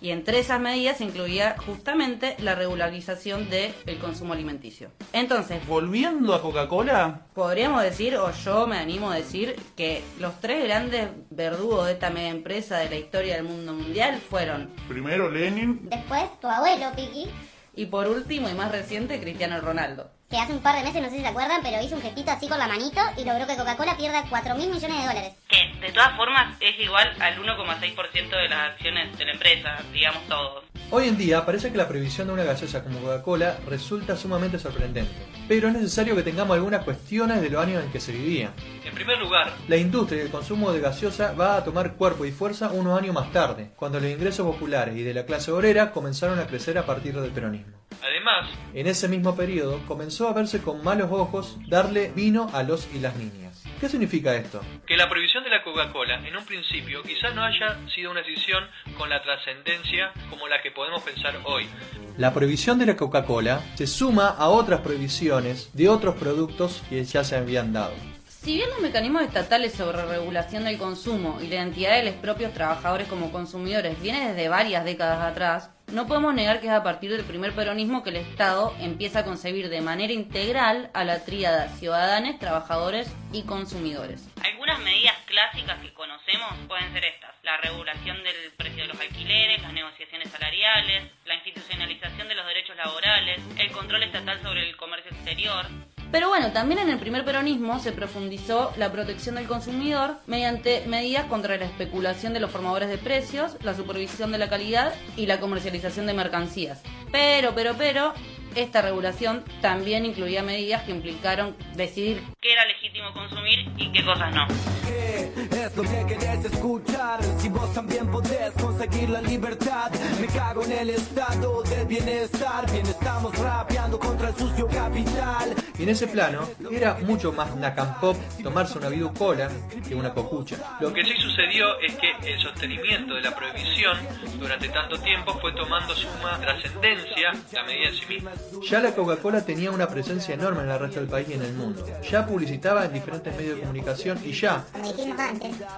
Y entre esas medidas se incluía justamente la regularización del consumo alimenticio. Entonces, Volviendo a Coca-Cola, podríamos decir, o yo me animo a decir, que los tres grandes verdugos de esta mega empresa de la historia del mundo mundial fueron primero Lenin, Después tu abuelo, Piki. Y por último y más reciente, Cristiano Ronaldo. Que hace un par de meses, no sé si se acuerdan, pero hizo un gestito así con la manito y logró que Coca-Cola pierda 4 mil millones de dólares. Que de todas formas es igual al 1,6% de las acciones de la empresa, digamos todos. Hoy en día parece que la prohibición de una gaseosa como Coca-Cola resulta sumamente sorprendente, pero es necesario que tengamos algunas cuestiones de los años en que se vivía. En primer lugar, la industria y el consumo de gaseosa va a tomar cuerpo y fuerza unos años más tarde, cuando los ingresos populares y de la clase obrera comenzaron a crecer a partir del peronismo. Además, en ese mismo periodo comenzó a verse con malos ojos darle vino a los y las niñas. ¿Qué significa esto? Que la prohibición de la Coca-Cola en un principio quizás no haya sido una decisión con la trascendencia como la que podemos pensar hoy. La prohibición de la Coca-Cola se suma a otras prohibiciones de otros productos que ya se habían dado. Si bien los mecanismos estatales sobre regulación del consumo y la identidad de los propios trabajadores como consumidores viene desde varias décadas atrás, no podemos negar que es a partir del primer peronismo que el Estado empieza a concebir de manera integral a la tríada ciudadanos, trabajadores y consumidores. Algunas medidas clásicas que conocemos pueden ser estas. La regulación del precio de los alquileres, las negociaciones salariales, la institucionalización de los derechos laborales, el control estatal sobre el comercio exterior, pero bueno, también en el primer peronismo se profundizó la protección del consumidor mediante medidas contra la especulación de los formadores de precios, la supervisión de la calidad y la comercialización de mercancías. Pero, pero, pero, esta regulación también incluía medidas que implicaron decidir qué era legítimo consumir y qué cosas no. Es lo que querés escuchar. Si vos también podés conseguir la libertad, me cago en el estado del bienestar. Bien, estamos rapeando contra el sucio capital. Y en ese plano, era mucho más nacampop tomarse una cola que una cocucha. Lo que sí sucedió es que el sostenimiento de la prohibición durante tanto tiempo fue tomando suma trascendencia la medida en sí misma. Ya la Coca-Cola tenía una presencia enorme en el resto del país y en el mundo. Ya publicitaba en diferentes medios de comunicación y ya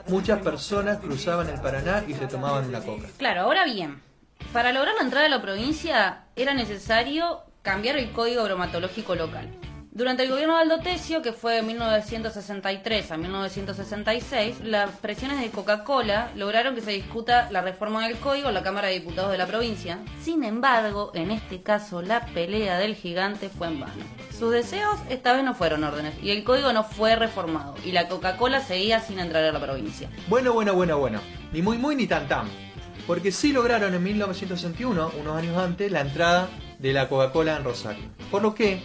muchas personas cruzaban el Paraná y se tomaban una coca. Claro, ahora bien, para lograr la entrada a la provincia era necesario cambiar el código bromatológico local. Durante el gobierno de Aldo Tesio, que fue de 1963 a 1966, las presiones de Coca-Cola lograron que se discuta la reforma del código en la Cámara de Diputados de la provincia. Sin embargo, en este caso, la pelea del gigante fue en vano. Sus deseos esta vez no fueron órdenes y el código no fue reformado y la Coca-Cola seguía sin entrar a la provincia. Bueno, bueno, bueno, bueno. Ni muy muy ni tan tan. Porque sí lograron en 1961, unos años antes, la entrada de la Coca-Cola en Rosario. Por lo que,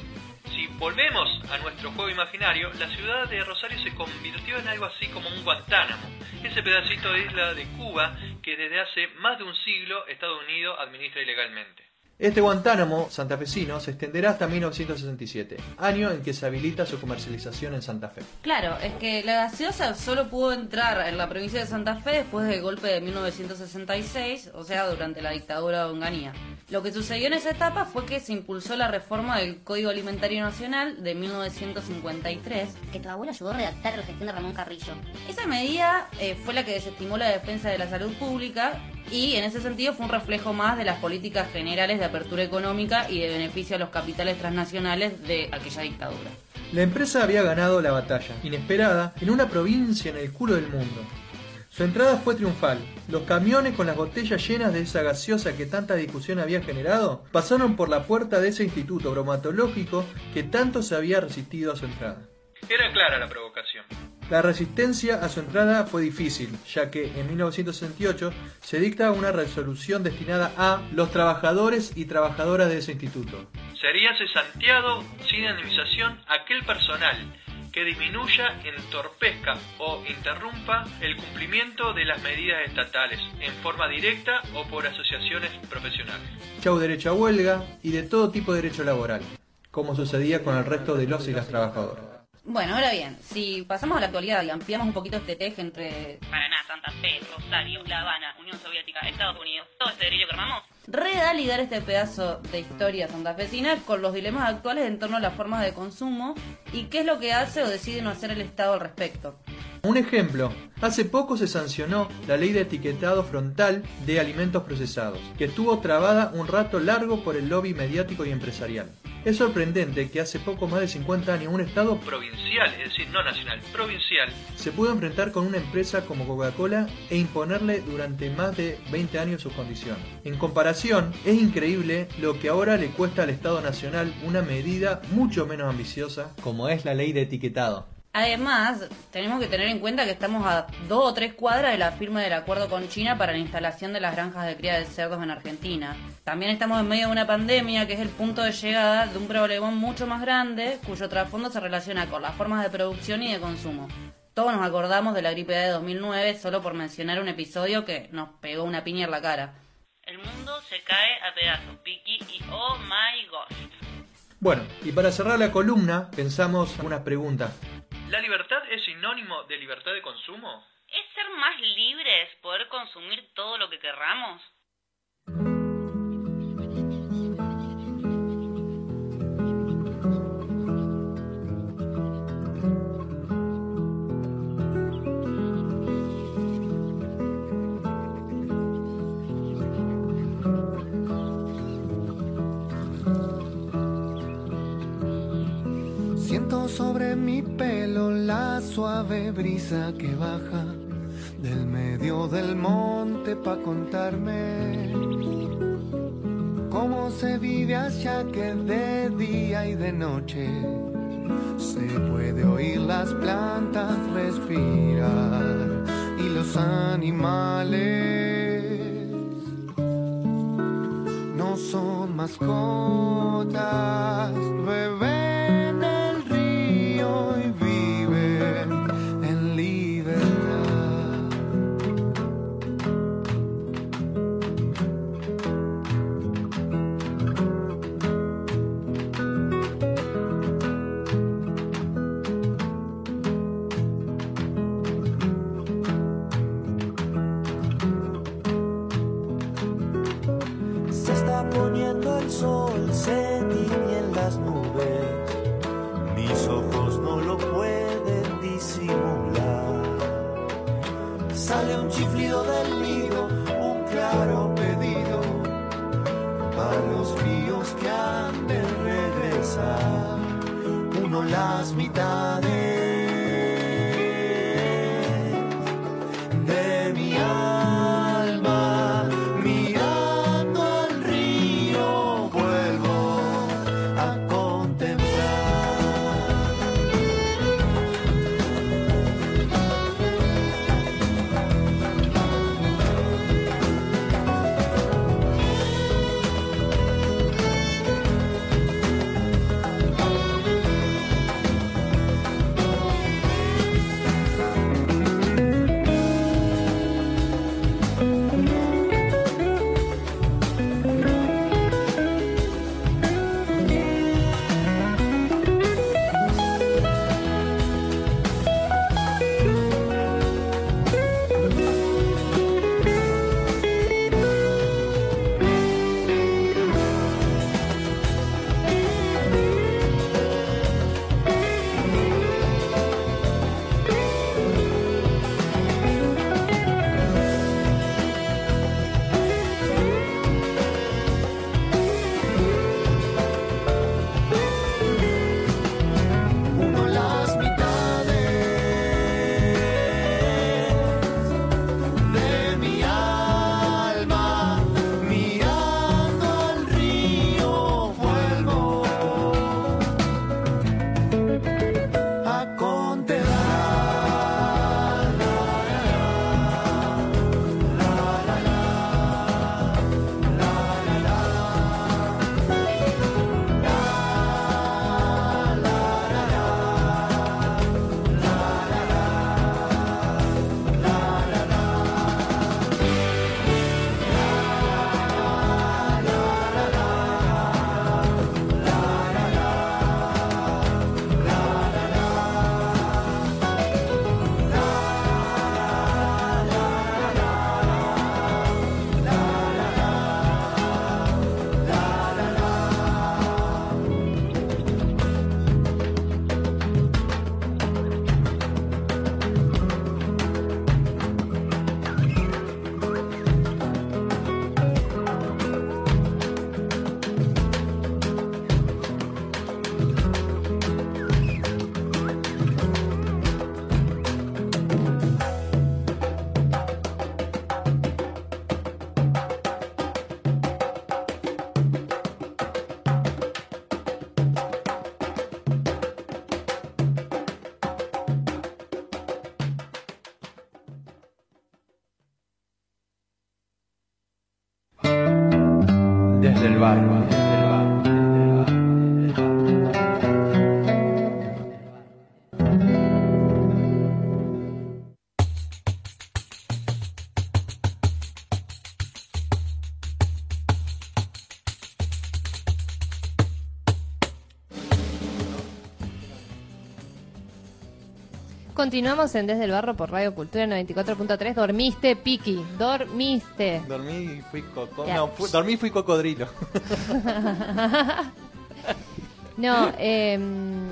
si volvemos a nuestro juego imaginario, la ciudad de Rosario se convirtió en algo así como un Guantánamo. Ese pedacito de isla de Cuba que desde hace más de un siglo Estados Unidos administra ilegalmente. Este Guantánamo santafesino se extenderá hasta 1967, año en que se habilita su comercialización en Santa Fe. Claro, es que la gaseosa solo pudo entrar en la provincia de Santa Fe después del golpe de 1966, o sea, durante la dictadura de Onganía. Lo que sucedió en esa etapa fue que se impulsó la reforma del Código Alimentario Nacional de 1953. Que tu abuelo ayudó a redactar la gestión de Ramón Carrillo. Esa medida eh, fue la que desestimó la defensa de la salud pública y en ese sentido fue un reflejo más de las políticas generales de apertura económica y de beneficio a los capitales transnacionales de aquella dictadura. La empresa había ganado la batalla, inesperada, en una provincia en el culo del mundo. Su entrada fue triunfal. Los camiones con las botellas llenas de esa gaseosa que tanta discusión había generado pasaron por la puerta de ese instituto bromatológico que tanto se había resistido a su entrada. Era clara la provocación. La resistencia a su entrada fue difícil, ya que en 1968 se dicta una resolución destinada a los trabajadores y trabajadoras de ese instituto. Sería cesanteado sin indemnización aquel personal que disminuya, entorpezca o interrumpa el cumplimiento de las medidas estatales en forma directa o por asociaciones profesionales. Chau derecho a huelga y de todo tipo de derecho laboral, como sucedía con el resto de los y las trabajadoras. Bueno, ahora bien, si pasamos a la actualidad y ampliamos un poquito este teje entre Paraná, Santa Fe, Rosario, La Habana, Unión Soviética, Estados Unidos, todo este derecho que armamos, reda ligar este pedazo de historia santafesina con los dilemas actuales en torno a las formas de consumo y qué es lo que hace o decide no hacer el Estado al respecto. Un ejemplo, hace poco se sancionó la ley de etiquetado frontal de alimentos procesados, que estuvo trabada un rato largo por el lobby mediático y empresarial. Es sorprendente que hace poco más de 50 años un estado provincial, es decir, no nacional, provincial, se pudo enfrentar con una empresa como Coca-Cola e imponerle durante más de 20 años sus condiciones. En comparación, es increíble lo que ahora le cuesta al Estado Nacional una medida mucho menos ambiciosa como es la ley de etiquetado. Además, tenemos que tener en cuenta que estamos a dos o tres cuadras de la firma del acuerdo con China para la instalación de las granjas de cría de cerdos en Argentina. También estamos en medio de una pandemia que es el punto de llegada de un problemón mucho más grande cuyo trasfondo se relaciona con las formas de producción y de consumo. Todos nos acordamos de la gripe de 2009 solo por mencionar un episodio que nos pegó una piña en la cara. El mundo se cae a pedazos, Piki, y oh my gosh. Bueno, y para cerrar la columna, pensamos unas preguntas. ¿La libertad es sinónimo de libertad de consumo? ¿Es ser más libres, poder consumir todo lo que querramos? Siento sobre mi pelo la suave brisa que baja del medio del monte pa' contarme cómo se vive allá que de día y de noche se puede oír las plantas respirar y los animales. No son mascotas, el río desde Continuamos en Desde el Barro por Radio Cultura 94.3. Dormiste, Piki. Dormiste. Dormí y fui coco. No, fu- dormí y fui cocodrilo. [laughs] no, em,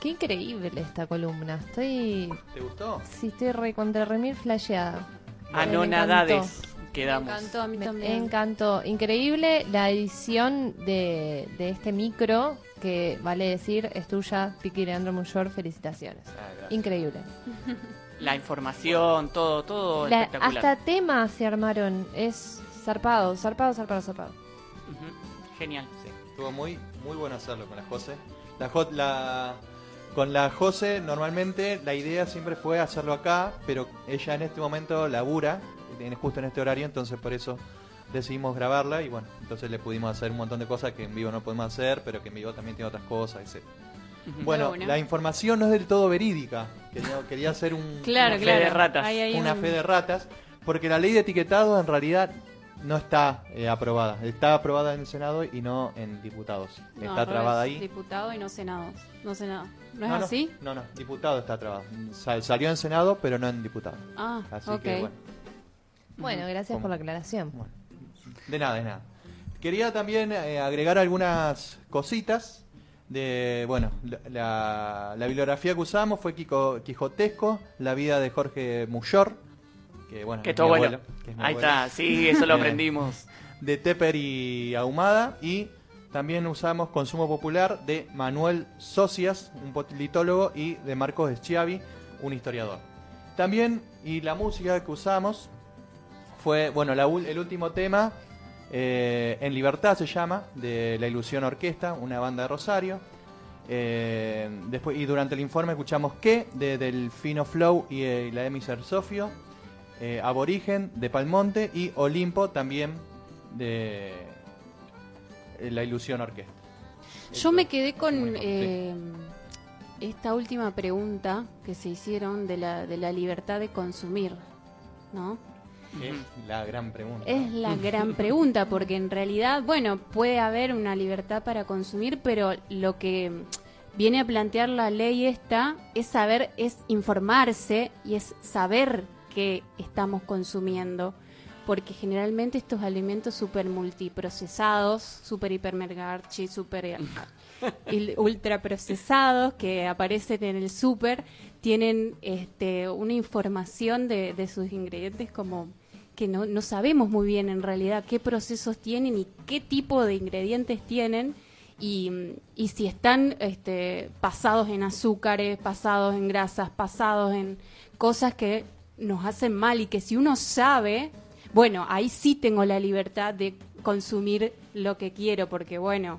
qué increíble esta columna. Estoy. ¿Te gustó? Sí, estoy re contra remil flasheada. Anonadades encantó. Quedamos. Me encantó, a mí Me también. encantó. Increíble la edición de, de este micro, que vale decir, es tuya, Piki Leandro Muyor. Felicitaciones. Ah. Increíble. [laughs] La información, todo, todo La- espectacular. hasta temas se armaron. Es zarpado, zarpado, zarpado, zarpado. Ujú, Genial. Sí, estuvo muy, muy bueno hacerlo con la Jose. La, la- con la Jose normalmente la idea siempre fue hacerlo acá, pero ella en este momento labura, en- justo en este horario, entonces por eso decidimos grabarla y bueno, entonces le pudimos hacer un montón de cosas que en vivo no podemos hacer, pero que en vivo también tiene otras cosas, etc. Bueno, la información no es del todo verídica. Quería, quería hacer un, [laughs] Claro, Una fe de ratas. Ahí una un- fe de ratas, porque la ley de etiquetado en realidad no está eh, aprobada. Está aprobada en el Senado y no en diputados. No, está trabada ahí. Diputado y no senado. No senado. ¿No es no, así? No, no, diputado está trabado. Sa- salió en Senado, pero no en diputado. Ah, Así ok. que bueno, Bueno, gracias ¿Cómo? por la aclaración. bueno. De nada, de nada. Quería también eh, agregar algunas cositas. De, bueno, la, bibliografía que usamos fue Quico- Quijotesco, la vida de Jorge Muyor, que bueno, Que es todo mi bueno. abuelo, que es mi Ahí abuelo. está, sí, eso lo Eh, aprendimos. de Tepper y Ahumada y también usamos Consumo Popular de Manuel Socias, un politólogo, y de Marcos Schiavi, un historiador. También, y la música que usamos fue, bueno, la el último tema, eh, En Libertad se llama, de La Ilusión Orquesta, una banda de Rosario. Eh, después, y durante el informe escuchamos que de Delfino Flow y, eh, la Emiser Sofio, eh, Aborigen de Palmonte y Olimpo también de La Ilusión Orquesta. Yo me quedé con eh, esta última pregunta que se hicieron de la, de la libertad de consumir, ¿no? Es la gran pregunta. Es la gran pregunta, porque en realidad, bueno, puede haber una libertad para consumir, pero lo que viene a plantear la ley esta es saber, es informarse y es saber qué estamos consumiendo. Porque generalmente estos alimentos super multiprocesados, super hipermergarchi, super ultraprocesados que aparecen en el súper tienen este, una información de, de sus ingredientes como que no, no sabemos muy bien en realidad qué procesos tienen y qué tipo de ingredientes tienen y, y si están este, pasados en azúcares, pasados en grasas, pasados en cosas que nos hacen mal y que si uno sabe, bueno, ahí sí tengo la libertad de consumir lo que quiero porque bueno,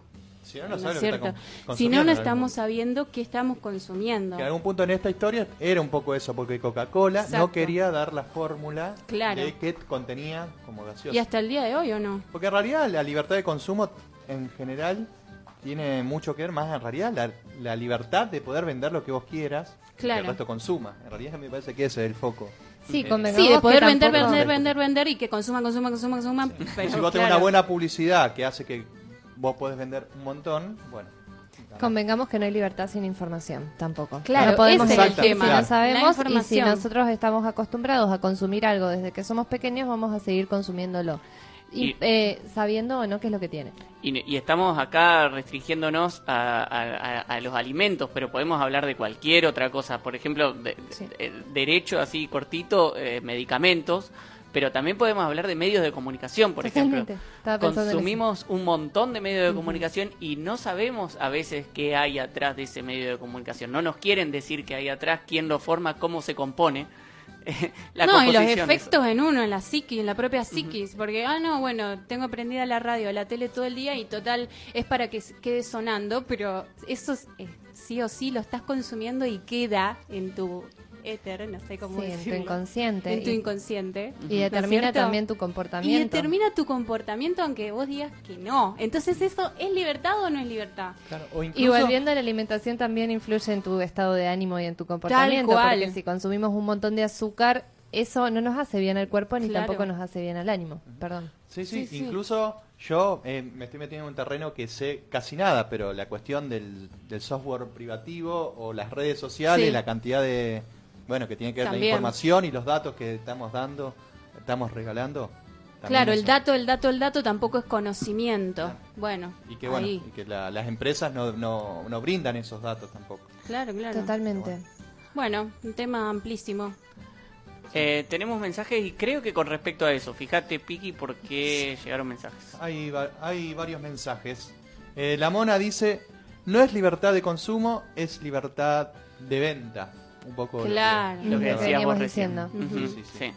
Si no, no ¿no es cierto? Si no, no algún estamos sabiendo qué estamos consumiendo. Que en algún punto en esta historia era un poco eso, porque Coca-Cola no quería dar la fórmula Claro. de qué contenía como gaseosa. Y hasta el día de hoy, ¿o no? Porque en realidad la libertad de consumo en general tiene mucho que ver más en realidad la, la libertad de poder vender lo que vos quieras y que Claro. el resto consuma. En realidad me parece que ese es el foco. Sí, Eh, Sí, de poder vender, vender, vender, vender y que consuman, consuman, consuman, consuman. Pero, si vos tenés claro, una buena publicidad que hace que vos podés vender un montón, bueno. Convengamos que no hay libertad sin información, tampoco. Claro, no podemos ese es el tema. si no sabemos y si nosotros estamos acostumbrados a consumir algo desde que somos pequeños, vamos a seguir consumiéndolo. Y, Y- eh, sabiendo o no qué es lo que tiene. Y, y estamos acá restringiéndonos a, a- a- a los alimentos, pero podemos hablar de cualquier otra cosa. Por ejemplo, de- Sí. de- derecho así cortito, eh, medicamentos, pero también podemos hablar de medios de comunicación, por Totalmente. ejemplo. Consumimos un montón de medios de comunicación y no sabemos a veces qué hay atrás de ese medio de comunicación. No nos quieren decir qué hay atrás, quién lo forma, cómo se compone. [laughs] la no, y los efectos en uno, en la psiquis, en la propia psiquis. Porque, ah, no, bueno, tengo prendida la radio, la tele todo el día y total es para que quede sonando, pero eso es, eh, sí o sí lo estás consumiendo y queda en tu éter, no sé cómo Sí, en tu decirlo. inconsciente. En tu Y- inconsciente. Y ¿no es determina cierto? también tu Y comportamiento. determina tu comportamiento aunque vos digas que no. Entonces, ¿eso es libertad o no es libertad? Claro, o Y incluso, volviendo a la alimentación también influye en tu estado de ánimo y en tu comportamiento, cual. porque si consumimos un montón de azúcar, eso no nos hace bien al cuerpo ni Claro. tampoco nos hace bien al ánimo. Perdón. Sí, sí, Sí, sí. incluso yo eh, me estoy metiendo en un terreno que sé casi nada, pero la cuestión del, del software privativo o las redes sociales, Sí. la cantidad de, bueno, que tiene que ver la También. información y los datos que estamos dando, estamos regalando. Claro, el dato, el dato, el dato tampoco es conocimiento. Bueno, Y que, bueno, ahí. y que la- las empresas no, no, no brindan esos datos tampoco. Claro, claro. Totalmente. Bueno, un tema amplísimo. Eh, tenemos mensajes y creo que con respecto a eso, fíjate, Piki, por qué llegaron mensajes. Hay, va- hay varios mensajes. Eh, la mona dice, no es libertad de consumo, es libertad de venta. Un poco lo que- Claro. Lo que Lo vos recién. diciendo. Ujú, Sí, sí, sí. sí.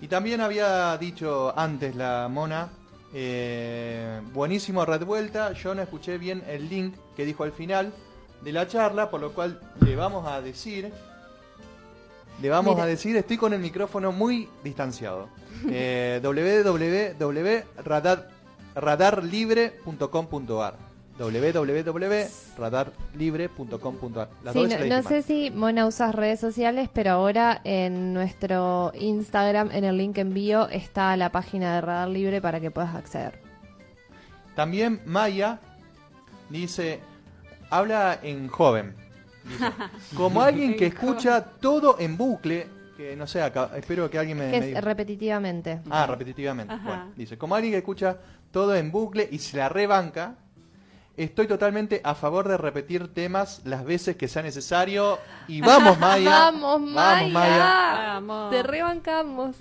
Y también había dicho antes la mona, eh, buenísimo Red Vuelta, yo no escuché bien el link que dijo al final de la charla, por lo cual le vamos a decir, le vamos Mira. a decir, estoy con el micrófono muy distanciado, [laughs] eh, www.radarlibre.com.ar www.radarlibre.com.ar Sí, no, no sé si Mona usas redes sociales, pero ahora en nuestro Instagram, en el link envío, está la página de Radar Libre para que puedas acceder. También Maya dice, habla en joven. Dice, [laughs] como alguien que escucha todo en bucle, que no sé, acá, espero que alguien me, Que es repetitivamente. Ah, repetitivamente. Ajá. Bueno, dice, como alguien que escucha todo en bucle y se la rebanca, estoy totalmente a favor de repetir temas las veces que sea necesario. Y vamos, [laughs] Maya. Vamos, Maya. Vamos, Maya. Vamos. Te rebancamos.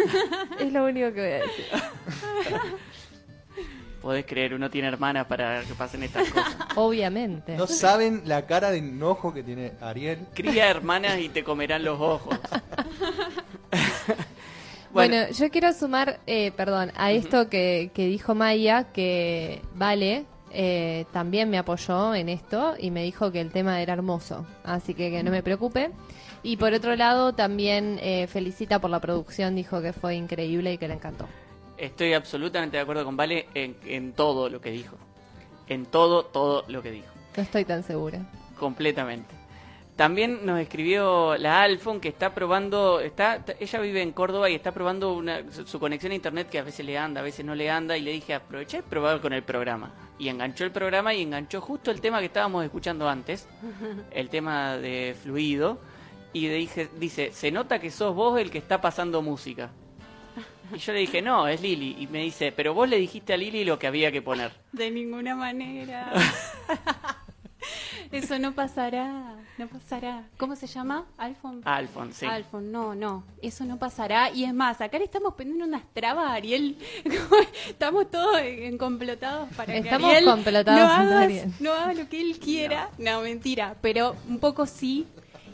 [laughs] es lo único que voy a decir. [laughs] Podés creer, uno tiene hermanas para que pasen estas cosas. Obviamente. No saben la cara de enojo que tiene Ariel. Cría hermanas y te comerán los ojos. Bueno, yo quiero sumar, eh, perdón, a esto que, que dijo Maya, que Vale eh, también me apoyó en esto y me dijo que el tema era hermoso, así que que no me preocupe. Y por otro lado, también eh, felicita por la producción, dijo que fue increíble y que le encantó. Estoy absolutamente de acuerdo con Vale en, en todo lo que dijo. En todo, todo lo que dijo. No estoy tan segura. Completamente. También nos escribió la Alfon que está probando, está, ella vive en Córdoba y está probando una, su, su conexión a internet que a veces le anda, a veces no le anda y le dije aproveché y probar con el programa. Y enganchó el programa y enganchó justo el tema que estábamos escuchando antes, [laughs] el tema de fluido. Y le dije, dice, se nota que sos vos el que está pasando música. Y yo le dije, no, es Lili. Y me dice, pero vos le dijiste a Lili lo que había que poner. De ninguna manera. [laughs] Eso no pasará, no pasará. ¿Cómo se llama? Alfon. Alfon, sí. Alfon, no, no, eso no pasará. Y es más, acá le estamos poniendo unas trabas a Ariel. [laughs] estamos todos en- complotados para Estamos que Ariel complotados no, con haga, Ariel. no haga lo que él quiera. No. mentira, pero un poco sí.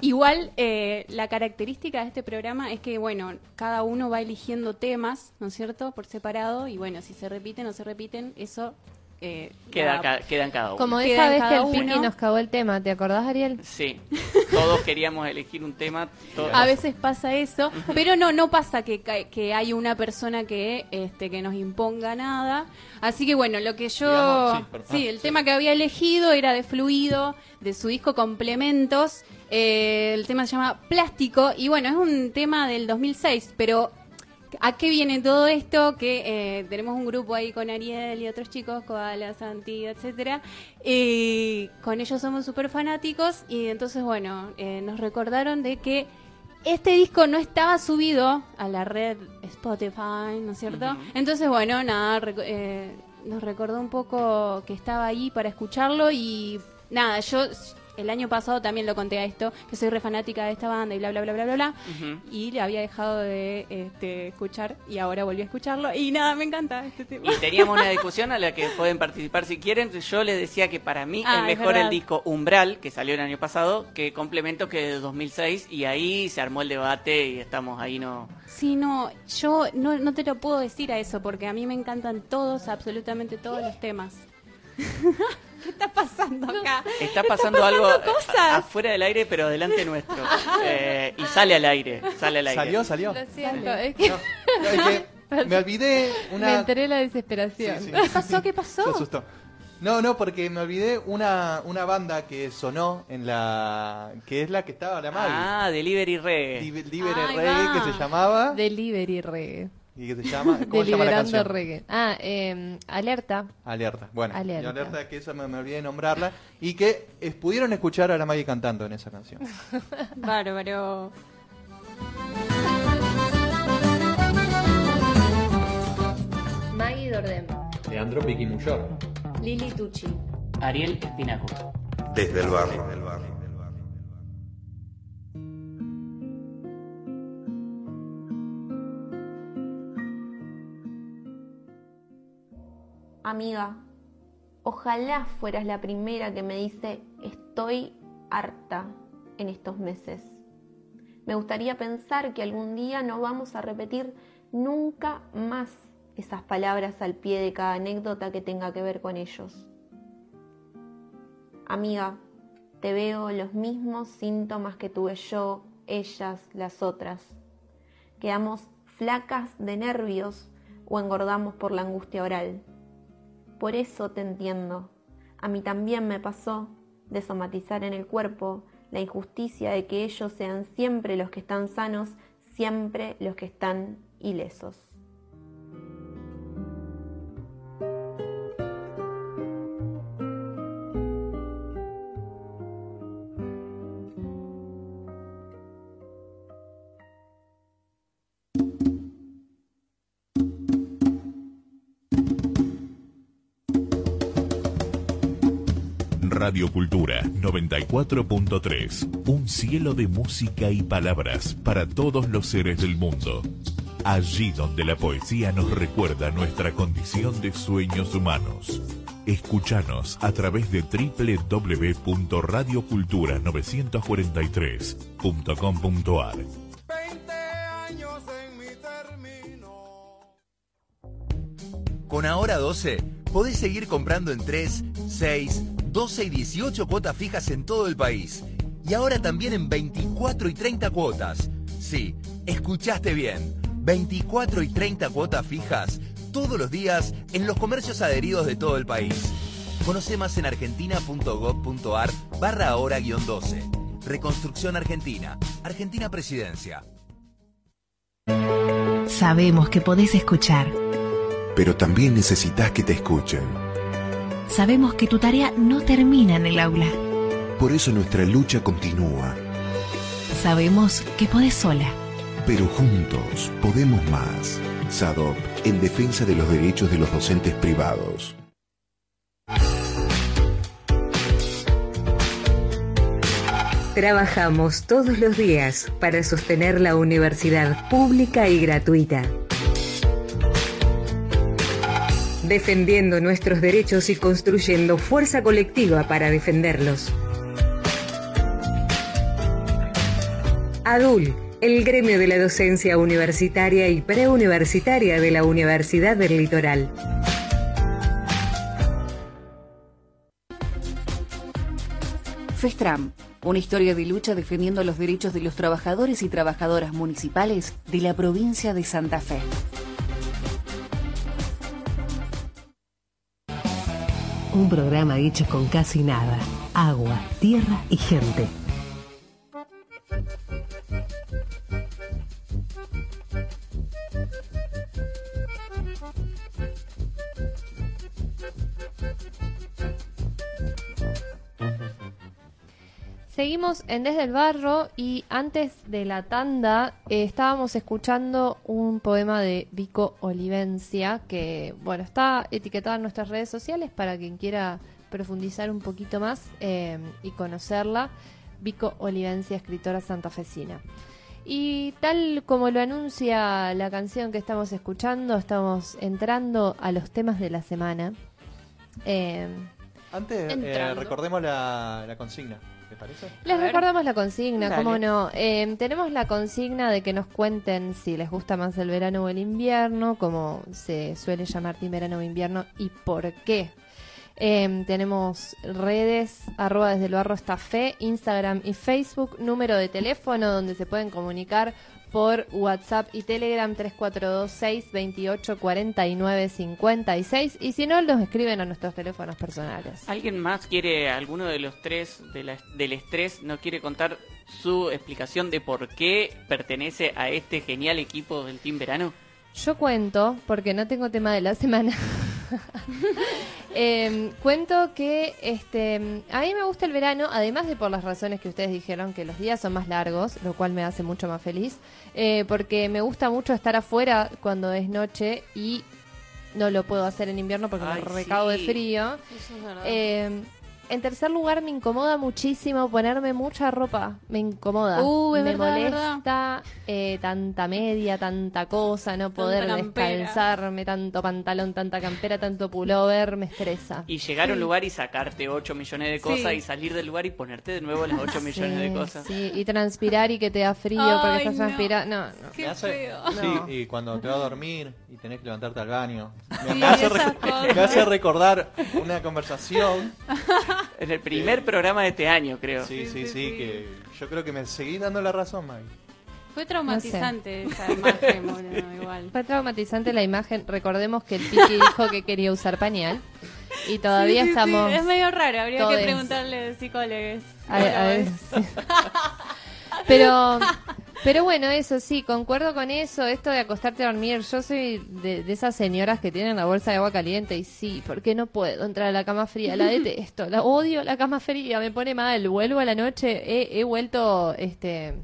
Igual, eh, la característica de este programa es que, bueno, cada uno va eligiendo temas, ¿no es cierto?, por separado, y bueno, si se repiten o se repiten, eso... eh, Queda, va- ca- queda en cada uno. Como esa vez que cada el uno. nos cagó el tema, ¿te acordás, Ariel? Sí, [laughs] todos queríamos elegir un tema. A veces pasa eso, pero no, no pasa que, hay una persona que, este, que nos imponga nada. Así que bueno, lo que yo... Digamos, sí, el sí. tema que había elegido era de Fluido, de su disco Complementos. Eh, el tema se llama Plástico y bueno, es un tema del 2006, pero... ¿A qué viene todo esto? Que eh, tenemos un grupo ahí con Ariel y otros chicos, Koala, Santi, etcétera. Eh, con ellos somos súper fanáticos y entonces, bueno, eh, nos recordaron de que este disco no estaba subido a la red Spotify, ¿no es cierto? Entonces, bueno, nada, reco- eh, nos recordó un poco que estaba ahí para escucharlo y nada, yo el año pasado también lo conté a esto, que soy re fanática de esta banda y bla, bla, bla, bla, bla, bla. Y le había dejado de este, escuchar y ahora volví a escucharlo y nada, me encanta este tema. Y teníamos una [laughs] discusión a la que pueden participar si quieren. Yo les decía que para mí Ah, es mejor el disco Umbral, que salió el año pasado, que Complemento, que de 2006. Y ahí se armó el debate y estamos ahí, no. Sí, no, yo no, no te lo puedo decir a eso porque a mí me encantan todos, absolutamente todos los temas. [laughs] ¿Qué está pasando acá? Está pasando algo a- cosas. afuera del aire, pero delante nuestro. Eh, y sale al aire, sale al aire. ¿Salió? ¿Salió? Lo siento, es que No, es que [laughs] me olvidé me una... enteré de la desesperación. Sí, sí. ¿Qué pasó? ¿Qué pasó? Se asustó. No, no, porque me olvidé una, una banda que sonó en la... que es la que estaba la Maggie. Ah, Delivery Reggae. Liber- Libre Ahí Reggae va. que se llamaba... Delivery reggae. ¿Y que se llama? ¿Cómo se llama la Deliberando canción? reggae. Ah, eh, alerta. Alerta. Bueno, Alerta. y alerta que esa me, me olvidé de nombrarla. Y que es- pudieron escuchar a la Maggie cantando en esa canción. [laughs] Bárbaro. Maggie Dordem. Leandro Vicky Muyor. Lili Tucci. Ariel Espinaco. Desde el barrio. Amiga, ojalá fueras la primera que me dice estoy harta en estos meses. Me gustaría pensar que algún día no vamos a repetir nunca más esas palabras al pie de cada anécdota que tenga que ver con ellos. Amiga, te veo los mismos síntomas que tuve yo, ellas, las otras. Quedamos flacas de nervios o engordamos por la angustia oral. Por eso te entiendo. A mí también me pasó de somatizar en el cuerpo la injusticia de que ellos sean siempre los que están sanos, siempre los que están ilesos. Radio Cultura 94.3. Un cielo de música y palabras para todos los seres del mundo. Allí donde la poesía nos recuerda nuestra condición de sueños humanos. Escúchanos a través de www.radiocultura943.com.ar. Con Ahora 12 podés seguir comprando en 3, 6, 12 y 18 cuotas fijas en todo el país. Y ahora también en 24 y 30 cuotas. Sí, escuchaste bien. 24 y 30 cuotas fijas todos los días en los comercios adheridos de todo el país. Conoce más en argentina.gov.ar barra ahora guion 12. Reconstrucción Argentina. Argentina Presidencia. Sabemos que podés escuchar. Pero también necesitas que te escuchen. Sabemos que tu tarea no termina en el aula. Por eso nuestra lucha continúa. Sabemos que podés sola. Pero juntos podemos más. SADOP, en defensa de los derechos de los docentes privados. Trabajamos todos los días para sostener la universidad pública y gratuita. Defendiendo nuestros derechos y construyendo fuerza colectiva para defenderlos. ADUL, el gremio de la docencia universitaria y preuniversitaria de la Universidad del Litoral. FESTRAM, una historia de lucha defendiendo los derechos de los trabajadores y trabajadoras municipales de la provincia de Santa Fe. Un programa hecho con casi nada. Agua, tierra y gente. Seguimos en Desde el Barro y antes de la tanda eh, estábamos escuchando un poema de Vico Olivencia que, bueno, está etiquetado en nuestras redes sociales para quien quiera profundizar un poquito más eh, y conocerla. Vico Olivencia, escritora santafesina. Y tal como lo anuncia la canción que estamos escuchando, estamos entrando a los temas de la semana. Eh, Antes, eh, recordemos la, la consigna, ¿te parece? Les recordamos la consigna, Dale. cómo no. Eh, tenemos la consigna de que nos cuenten si les gusta más el verano o el invierno, como se suele llamar team verano o invierno, y por qué. Em, tenemos redes, arroba desde el barro está fe, Instagram y Facebook, número de teléfono donde se pueden comunicar por WhatsApp y Telegram 3426 28 49 56 y si no los escriben a nuestros teléfonos personales. ¿Alguien más quiere, alguno de los tres de la- del estrés, no quiere contar su explicación de por qué pertenece a este genial equipo del Team Verano? Yo cuento, porque no tengo tema de la semana. [laughs] [laughs] Em, cuento que este a mí me gusta el verano, además de por las razones que ustedes dijeron, que los días son más largos, lo cual me hace mucho más feliz, eh, porque me gusta mucho estar afuera cuando es noche y no lo puedo hacer en invierno porque Ay, me recago de frío. Eso es verdad. Eh, en tercer lugar, me incomoda muchísimo ponerme mucha ropa. Me incomoda. Uh, me verdad, es molesta eh, tanta media, tanta cosa, no poder descalzarme, tanto pantalón, tanta campera, tanto pullover, me estresa. Y llegar a un Sí. lugar y sacarte 8 millones de cosas Sí. y salir del lugar y ponerte de nuevo las 8 [laughs] millones de Sí, cosas. sí, y transpirar y que te da frío Ay, porque estás no. transpirando. No, no. Me hace- Sí, y cuando te vas a dormir y tenés que levantarte al baño. Me, Sí, me hace, esas re- cosas. me hace recordar una conversación. [laughs] [laughs] En el primer programa de este año, creo. Sí, sí, sí, que yo creo que me seguí dando la razón, Mike. Fue traumatizante esa imagen, [laughs] boludo, igual. Fue traumatizante la imagen. Recordemos que el Piki dijo que quería usar pañal. Y todavía Sí, sí, sí, estamos. Es medio raro, habría todes. que preguntarle a psicólogos. A ver, a ver, sí. [laughs] Pero, pero bueno, eso sí, concuerdo con eso, esto de acostarte a dormir. Yo soy de, de esas señoras que tienen la bolsa de agua caliente y sí, ¿por qué no puedo entrar a la cama fría? La detesto, la odio la cama fría, me pone mal. Vuelvo a la noche, he, he vuelto este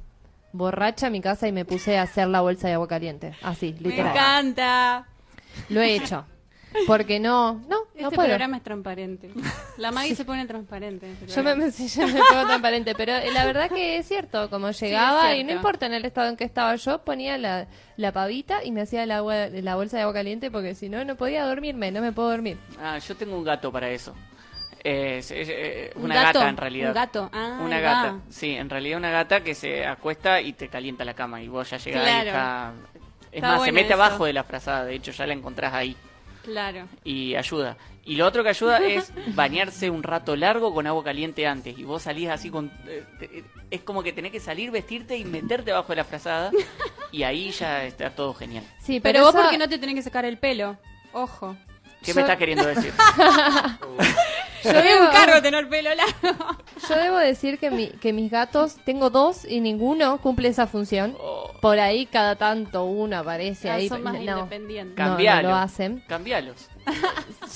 borracha a mi casa y me puse a hacer la bolsa de agua caliente. Así, Me literal. encanta. Lo he hecho. Porque no, no, no Este puedo. programa es transparente. La Maggie se pone transparente. en este Yo me, programa. me, [laughs] sí, yo me pongo transparente, pero eh, la verdad que es cierto, como llegaba, y no importa en el estado en que estaba yo, ponía la, la pavita y me hacía el agua, la bolsa de agua caliente porque si no, no podía dormirme, no me puedo dormir. Ah, yo tengo un gato para eso. Es, es, eh, ¿Un una gato? gata en realidad. ¿Un gato? Ah, una gata. va. Sí, en realidad una gata que se acuesta y te calienta la cama y vos ya llegás y Claro. está... Es Está más, se mete eso. abajo de la frazada, de hecho ya la encontrás ahí Claro. y ayuda. Y lo otro que ayuda es [laughs] bañarse un rato largo con agua caliente antes y vos salís así con... eh, te- es como que tenés que salir, vestirte y meterte abajo de la frazada [laughs] y ahí ya está todo genial. Sí, Pero, pero, vos eso- porque no te tenés que sacar el pelo. Ojo. ¿Qué me estás queriendo decir? [laughs] Yo debo- un cargo tener pelo largo. Yo debo decir que, mi, que mis gatos, tengo dos y ninguno cumple esa función. Por ahí cada tanto uno aparece Ah, ahí. son más no, independientes. no, lo hacen. Cambialos.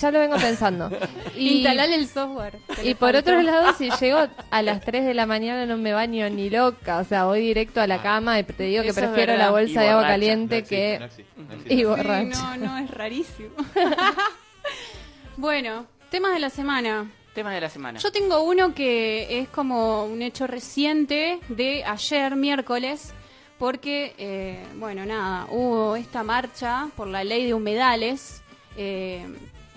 Ya lo vengo pensando. Y, Instalale el software. y por otro lado, si llego a las 3 de la mañana no me baño ni loca. O sea, voy directo a la cama y te digo que Eso prefiero la Y bolsa de agua borracha. caliente No existe, que... no existe, no existe. Y Sí, no, no, es rarísimo. [laughs] bueno, temas de la semana. Temas de la semana. Yo tengo uno que es como un hecho reciente de ayer, miércoles, porque, eh, bueno, nada, hubo esta marcha por la ley de humedales eh,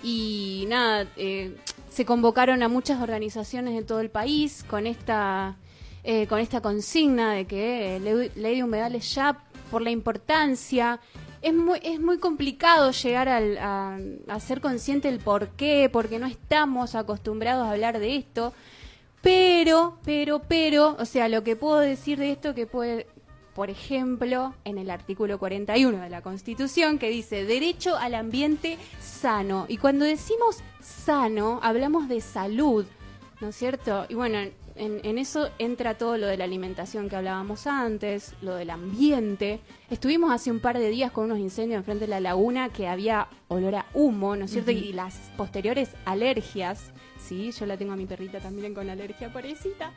y nada, eh, se convocaron a muchas organizaciones de todo el país con esta, eh, con esta consigna de que ley de humedales ya por la importancia es muy, es muy complicado llegar al- a, a ser consciente del por qué, porque no estamos acostumbrados a hablar de esto. Pero, pero, pero, o sea, lo que puedo decir de esto que puede, por ejemplo, en el artículo 41 de la Constitución que dice derecho al ambiente sano. Y cuando decimos sano, hablamos de salud, ¿no es cierto? Y bueno, en, en eso entra todo lo de la alimentación que hablábamos antes, lo del ambiente. Estuvimos hace un par de días con unos incendios enfrente de la laguna que había olor a humo, ¿no es cierto? Y las posteriores alergias, sí, yo la tengo a mi perrita también con alergia, pobrecita.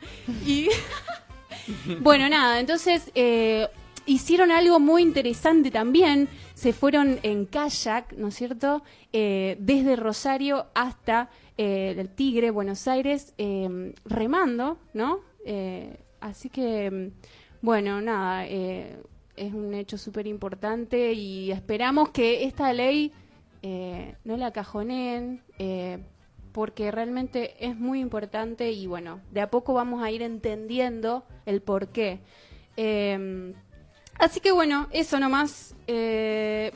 Y [laughs] [laughs] bueno, nada, entonces eh, hicieron algo muy interesante también. Se fueron en kayak, ¿no es cierto? Eh, desde Rosario hasta eh, el Tigre, Buenos Aires, eh, remando, ¿no? Eh, así que, mm, bueno, nada, eh, es un hecho súper importante y esperamos que esta ley eh, no la cajoneen. Porque realmente es muy importante y bueno, de a poco vamos a ir entendiendo el por qué. Eh, así que bueno, eso nomás. Eh,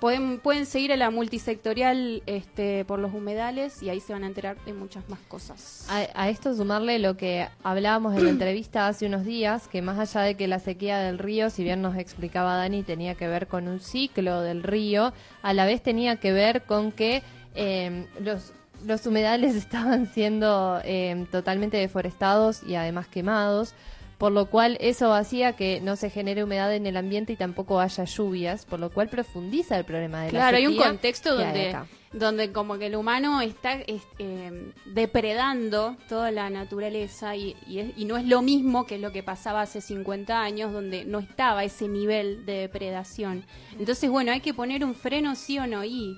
Pueden, pueden seguir a la multisectorial este, por los humedales y ahí se van a enterar de muchas más cosas. A, esto sumarle lo que hablábamos en la entrevista hace unos días, que más allá de que la sequía del río, si bien nos explicaba Dani, tenía que ver con un ciclo del río, a la vez tenía que ver con que eh, los, los humedales [laughs] estaban siendo eh, totalmente deforestados y además quemados, por lo cual eso hacía que no se genere humedad en el ambiente y tampoco haya lluvias, por lo cual profundiza el problema de la Claro, hay un sequía contexto donde, donde como que el humano está es- eh, depredando toda la naturaleza y, y, es- y no es lo mismo que lo que pasaba hace 50 años donde no estaba ese nivel de depredación. Entonces, bueno, hay que poner un freno sí o no y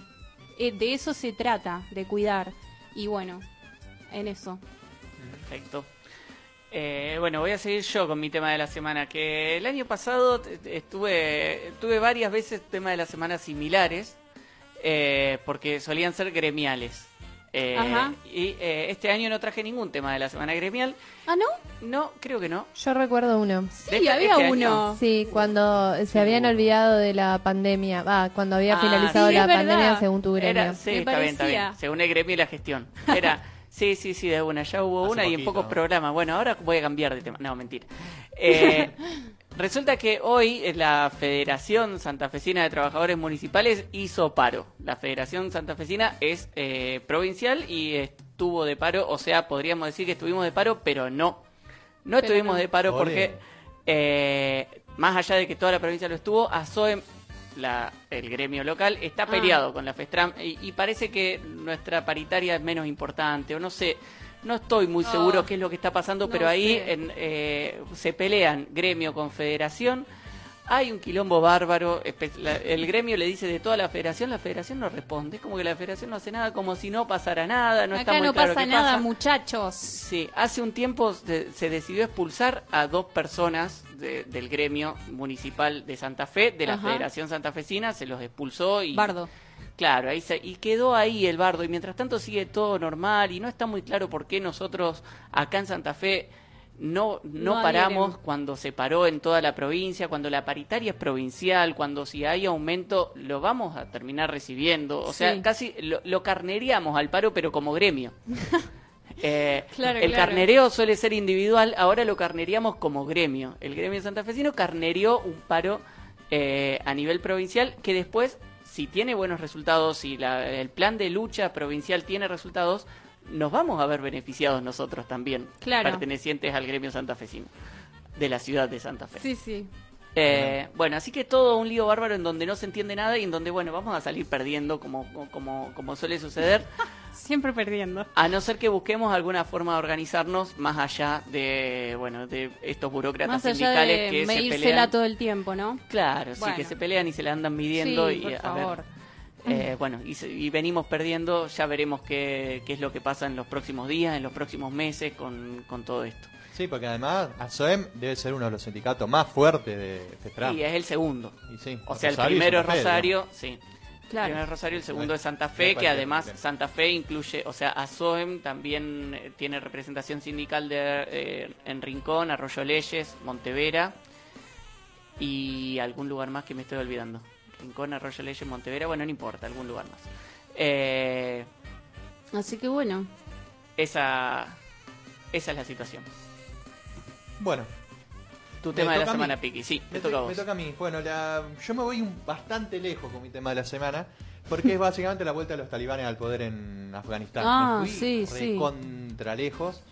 eh, de eso se trata, de cuidar. Y bueno, en eso. Perfecto. Eh, bueno, voy a seguir yo con mi tema de la semana, que el año pasado estuve, tuve varias veces tema de la semana similares, eh, porque solían ser gremiales. Eh, Ajá. Y eh, este año no traje ningún tema de la semana gremial. ¿Ah, no? No, creo que no. Yo recuerdo uno. Sí, este- había este año. uno. Sí, cuando se habían olvidado de la pandemia. Ah, cuando había Ah, finalizado sí, la pandemia según tu gremio. Era, sí, está bien, está bien. Según el gremio y la gestión. Era, [laughs] sí, sí, sí, de una. Ya hubo Hace una y en pocos programas. Bueno, ahora voy a cambiar de tema. No, mentira. [laughs] Eh, resulta que hoy eh, la Federación Santafesina de Trabajadores Municipales hizo paro. La Federación Santafesina es eh, provincial y estuvo de paro. O sea, podríamos decir que estuvimos de paro, pero no. No Pero estuvimos no. de paro Ole. porque, eh, más allá de que toda la provincia lo estuvo, ASOEM, la, el gremio local, está Ah. peleado con la FESTRAM y, y parece que nuestra paritaria es menos importante, o no sé, no estoy muy Ah. seguro qué es lo que está pasando, No pero ahí en, eh, se pelean gremio con federación. Hay un quilombo bárbaro. el gremio le dice de toda la federación, la federación no responde. Es como que la federación no hace nada, como si no pasara nada. No está muy no claro pasa qué nada, pasa. muchachos. Sí, hace un tiempo se, se decidió expulsar a dos personas de- del gremio municipal de Santa Fe, de la Ajá. Federación Santafesina, se los expulsó y... Bardo. Claro, ahí se- y quedó ahí el bardo y mientras tanto sigue todo normal y no está muy claro por qué nosotros acá en Santa Fe no, no, No paramos cuando se paró en toda la provincia, cuando la paritaria es provincial, cuando si hay aumento lo vamos a terminar recibiendo. O sea, casi lo, lo carneríamos al paro pero como gremio. [laughs] Eh, Claro, el claro. carnereo suele ser individual, ahora lo carneríamos como gremio. El gremio santafesino carnerió un paro eh, a nivel provincial que después, si tiene buenos resultados, si la- el plan de lucha provincial tiene resultados, nos vamos a ver beneficiados nosotros también, Claro. pertenecientes al gremio santafesino, de la ciudad de Santa Fe. Sí, sí. Eh, bueno, así que todo un lío bárbaro en donde no se entiende nada y en donde, bueno, vamos a salir perdiendo como, como, como suele suceder. [laughs] Siempre perdiendo. A no ser que busquemos alguna forma de organizarnos más allá de, bueno, de estos burócratas Más allá sindicales de que se pelean. todo el tiempo, ¿no? Claro, sí, Bueno. que se pelean y se la andan midiendo Sí, y por a favor. ver. eh, bueno, y, se- y venimos perdiendo, ya veremos qué, qué es lo que pasa en los próximos días, en los próximos meses con, con todo esto. Sí, porque además ASOEM debe ser uno de los sindicatos más fuertes de FESTRAM. Y es el segundo. Y sí, O sea, el primero es Rosario, sí. Claro. El primero es Rosario, el segundo es Santa Fe, que además. Santa Fe incluye, o sea, ASOEM también eh, tiene representación sindical de, eh, en Rincón, Arroyo Leyes, Montevera y algún lugar más que me estoy olvidando. Rincón, Arroyo Leyes, Montevera, bueno, no importa, algún lugar más. Eh, Así que bueno. esa, esa es la situación. Bueno. Tu tema de la semana, Piqui, sí, te Me, toca a vos. me toca a mí. Bueno, la- yo me voy un- bastante lejos con mi tema de la semana, porque es básicamente la vuelta de los talibanes al poder en Afganistán. Ah, me fui sí, sí. contra lejos.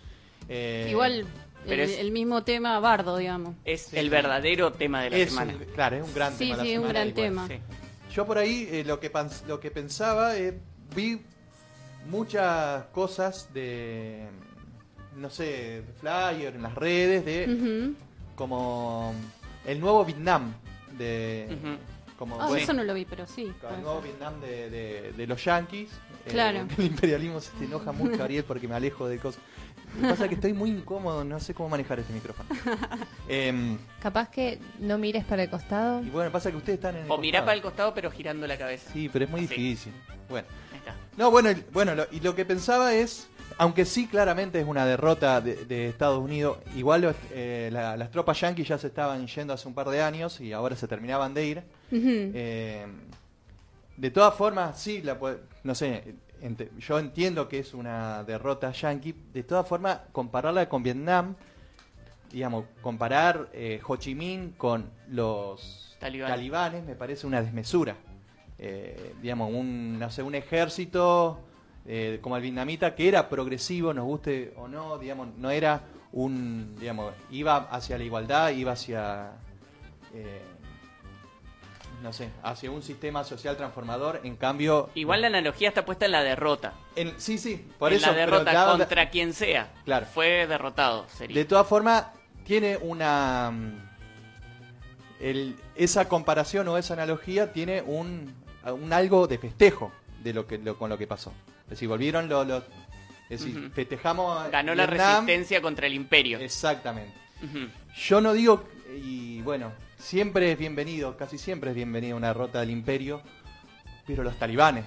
Eh, Igual pero el, es- el mismo tema bardo, digamos. Es el verdadero tema de la es semana. un- claro, es un gran Sí, tema. la sí, un semana, gran tema. Sí. Yo por ahí eh, lo, que lo que pensaba, eh, vi muchas cosas de, no sé, de flyer en las redes, de. Como el nuevo Vietnam, de Ujú. como Ah, bueno, eso no lo vi, pero sí. el nuevo Vietnam de, de- de los yankees. Eh, Claro. [laughs] el imperialismo se enoja mucho, Ariel, porque me alejo de cosas. Lo que pasa es que estoy muy incómodo, no sé cómo manejar este micrófono. [laughs] Em, Capaz que no mires para el costado. y bueno, pasa que ustedes están en el O mirá costado. para el costado pero girando la cabeza. Sí, pero es muy Así. difícil. Bueno. Ahí está. No, bueno, el- bueno lo- y lo que pensaba es, aunque sí claramente es una derrota de, de Estados Unidos, igual los, eh, la- las tropas yanquis ya se estaban yendo hace un par de años y ahora se terminaban de ir. Eh, De todas formas, sí, la puede- no sé, yo entiendo que es una derrota yanqui. De todas formas, compararla con Vietnam, digamos, comparar eh, Ho Chi Minh con los Talibanes. talibanes me parece una desmesura. Eh, digamos, un, no sé, un ejército eh, como el vietnamita que era progresivo, nos guste o no, digamos, no era un, digamos, iba hacia la igualdad, iba hacia, eh, no sé, hacia un sistema social transformador, en cambio... Igual la analogía está puesta en la derrota. En- sí, sí, por en eso... la derrota contra quien sea. Claro. Fue derrotado, sería. De todas formas, tiene una... mm, el- esa comparación o esa analogía tiene un, un algo de festejo de lo que lo- con lo que pasó. Es decir, volvieron los... los- es decir, festejamos... Ganó la resistencia contra el imperio. Exactamente. Yo no digo, y bueno, siempre es bienvenido, casi siempre es bienvenido una derrota del imperio, pero los talibanes,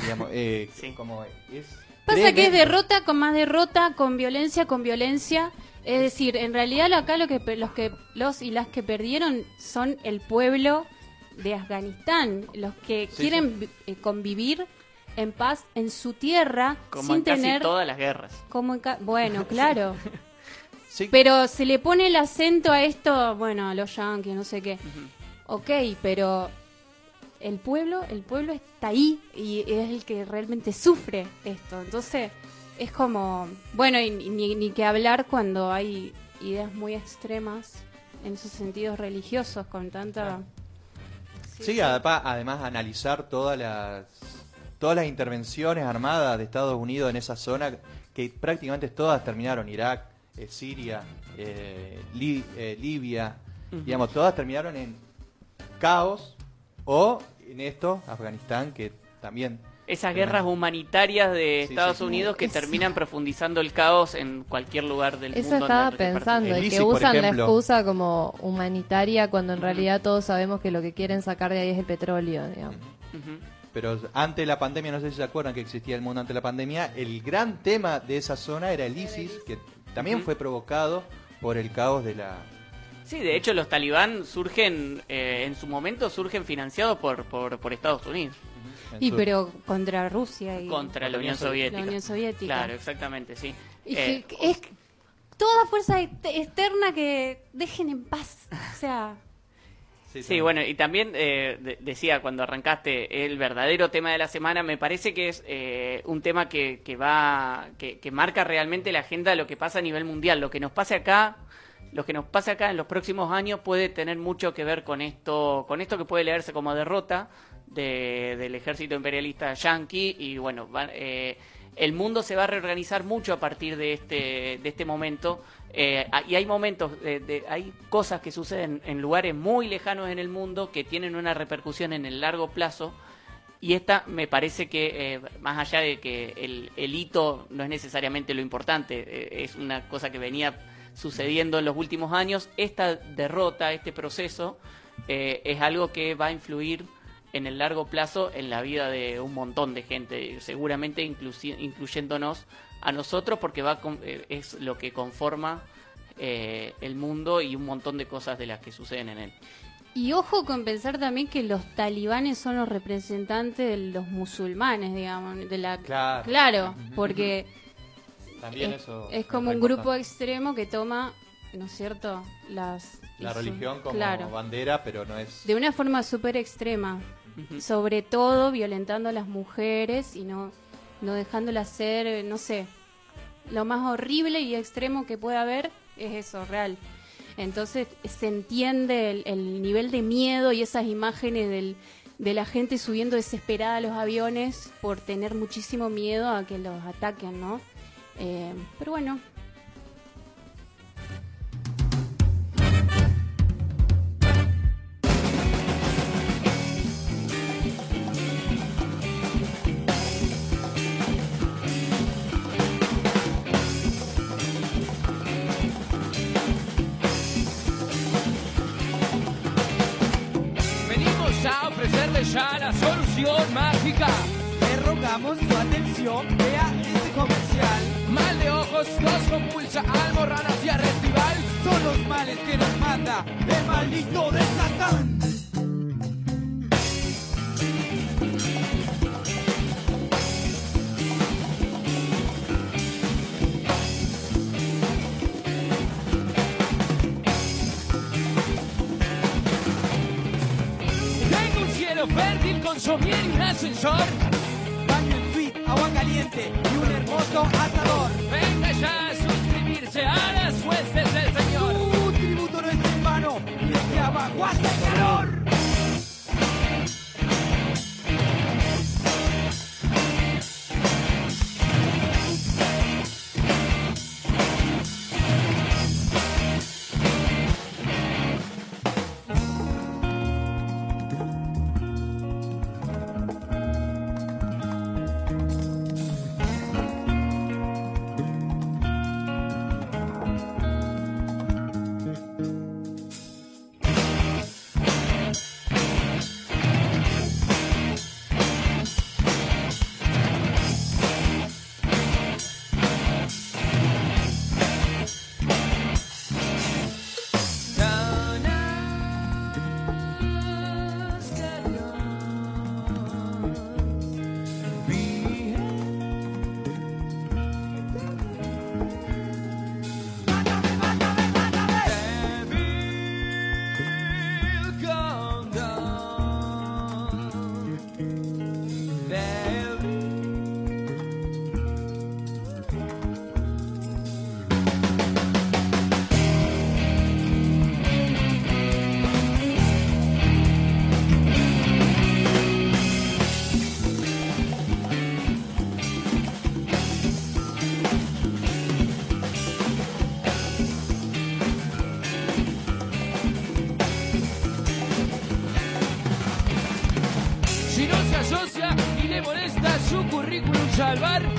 digamos, eh, [laughs] como es... Pasa que es derrota con más derrota, con violencia con violencia. Es decir, en realidad acá lo que los que los y las que perdieron son el pueblo de Afganistán, los que Sí, quieren vi- eh, convivir en paz en su tierra Como sin en casi tener todas las guerras. como en ca- bueno, [laughs] claro. [laughs] Sí. Pero se le pone el acento a esto, bueno, a los yankees, no sé qué. Ok, pero el pueblo, el pueblo está ahí y es el que realmente sufre esto. Entonces, es como, bueno, y, y ni, ni que hablar cuando hay ideas muy extremas en sus sentidos religiosos, con tanta... Sí, adapa- además analizar todas las todas las intervenciones armadas de Estados Unidos en esa zona que prácticamente todas terminaron Irak, eh, Siria, eh, Li- eh, Libia, digamos todas terminaron en caos o en esto Afganistán que también Esas guerras humanitarias de Sí, Estados sí, sí. Unidos que Eso. terminan profundizando el caos en cualquier lugar del Eso mundo. estaba donde reparten. pensando, y que usan la excusa como humanitaria cuando en realidad todos sabemos que lo que quieren sacar de ahí es el petróleo, digamos. Ujú. Pero antes de la pandemia, no sé si se acuerdan que existía el mundo antes de la pandemia, el gran tema de esa zona era el ISIS, que también fue provocado por el caos de la... Sí, de hecho los talibán surgen, eh, en su momento surgen financiados por, por, por Estados Unidos. Y pero contra Rusia y Contra la Unión Soviética. La Unión Soviética. Claro, exactamente, sí. Y Eh, es toda fuerza ex- externa que dejen en paz. O sea, Sí, bueno, y también eh, de- decía cuando arrancaste el verdadero tema de la semana, me parece que es eh, un tema que, que va, que, que marca realmente la agenda de lo que pasa a nivel mundial. Lo que nos pase acá, lo que nos pase acá en los próximos años puede tener mucho que ver con esto, con esto que puede leerse como derrota de- del ejército imperialista yanqui y bueno, va- eh, el mundo se va a reorganizar mucho a partir de este, de este momento. Eh, y hay momentos, de- de- hay cosas que suceden en lugares muy lejanos en el mundo que tienen una repercusión en el largo plazo. Y esta me parece que, eh, más allá de que el, hito no es necesariamente lo importante, eh, es una cosa que venía sucediendo en los últimos años, esta derrota, este proceso, eh, es algo que va a influir en el largo plazo en la vida de un montón de gente, seguramente incluyéndonos a nosotros, porque va con- eh, es lo que conforma eh, el mundo y un montón de cosas de las que suceden en él. y ojo con pensar también que los talibanes son los representantes de los musulmanes, digamos, de la Claro. porque También es, eso es como un grupo extremo que toma, ¿no es cierto? Las La religión como claro, bandera, pero no es... de una forma súper extrema, sobre todo violentando a las mujeres y no no dejándolas ser, eh, no sé, lo más horrible y extremo que pueda haber es eso, real. Entonces se entiende el, el nivel de miedo y esas imágenes del, de la gente subiendo desesperada a los aviones por tener muchísimo miedo a que los ataquen, ¿no? Eh, pero bueno, a ofrecerle ya la solución mágica. Le rogamos su atención, vea este comercial. Mal de ojos nos compulsa, almorranas y a respiral. Son los males que nos manda el maldito de Satán. Brasil con somier y un ascensor. Baño en suite, agua caliente y un hermoso asador. Venga ya a suscribirse a las huestes del Señor. Un tributo no es en vano y es que abajo hace calor. Salvar.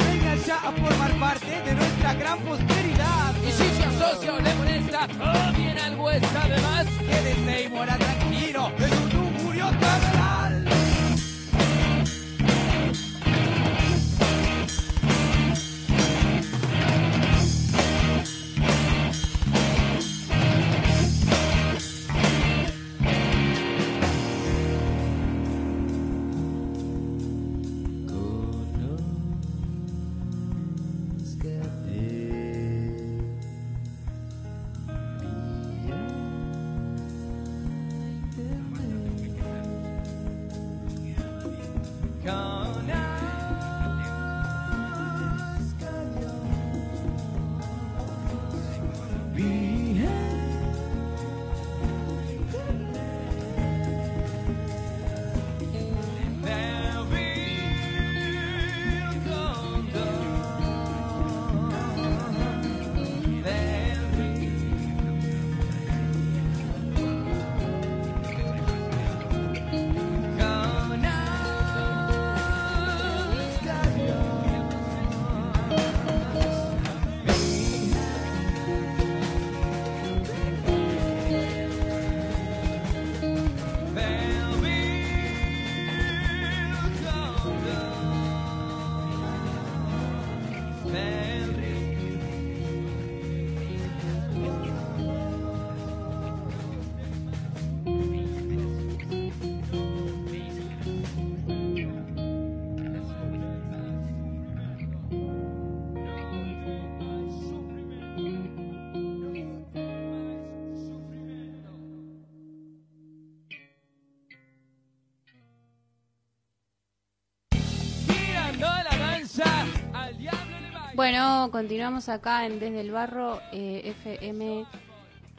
Bueno, continuamos acá en Desde el Barro eh, FM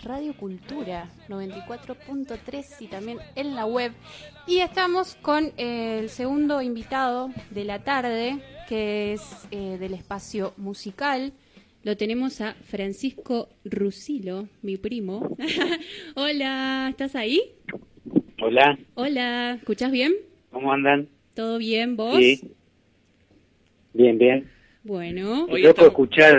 Radio Cultura 94.3 y también en la web. Y estamos con eh, el segundo invitado de la tarde, que es eh, del espacio musical. Lo tenemos a Francisco Rusilo, mi primo. [laughs] Hola, ¿estás ahí? Hola, Hola, ¿escuchás bien? ¿cómo andan? ¿Todo bien? ¿Vos? Sí. Bien, bien. Bueno. Yo puedo escuchar,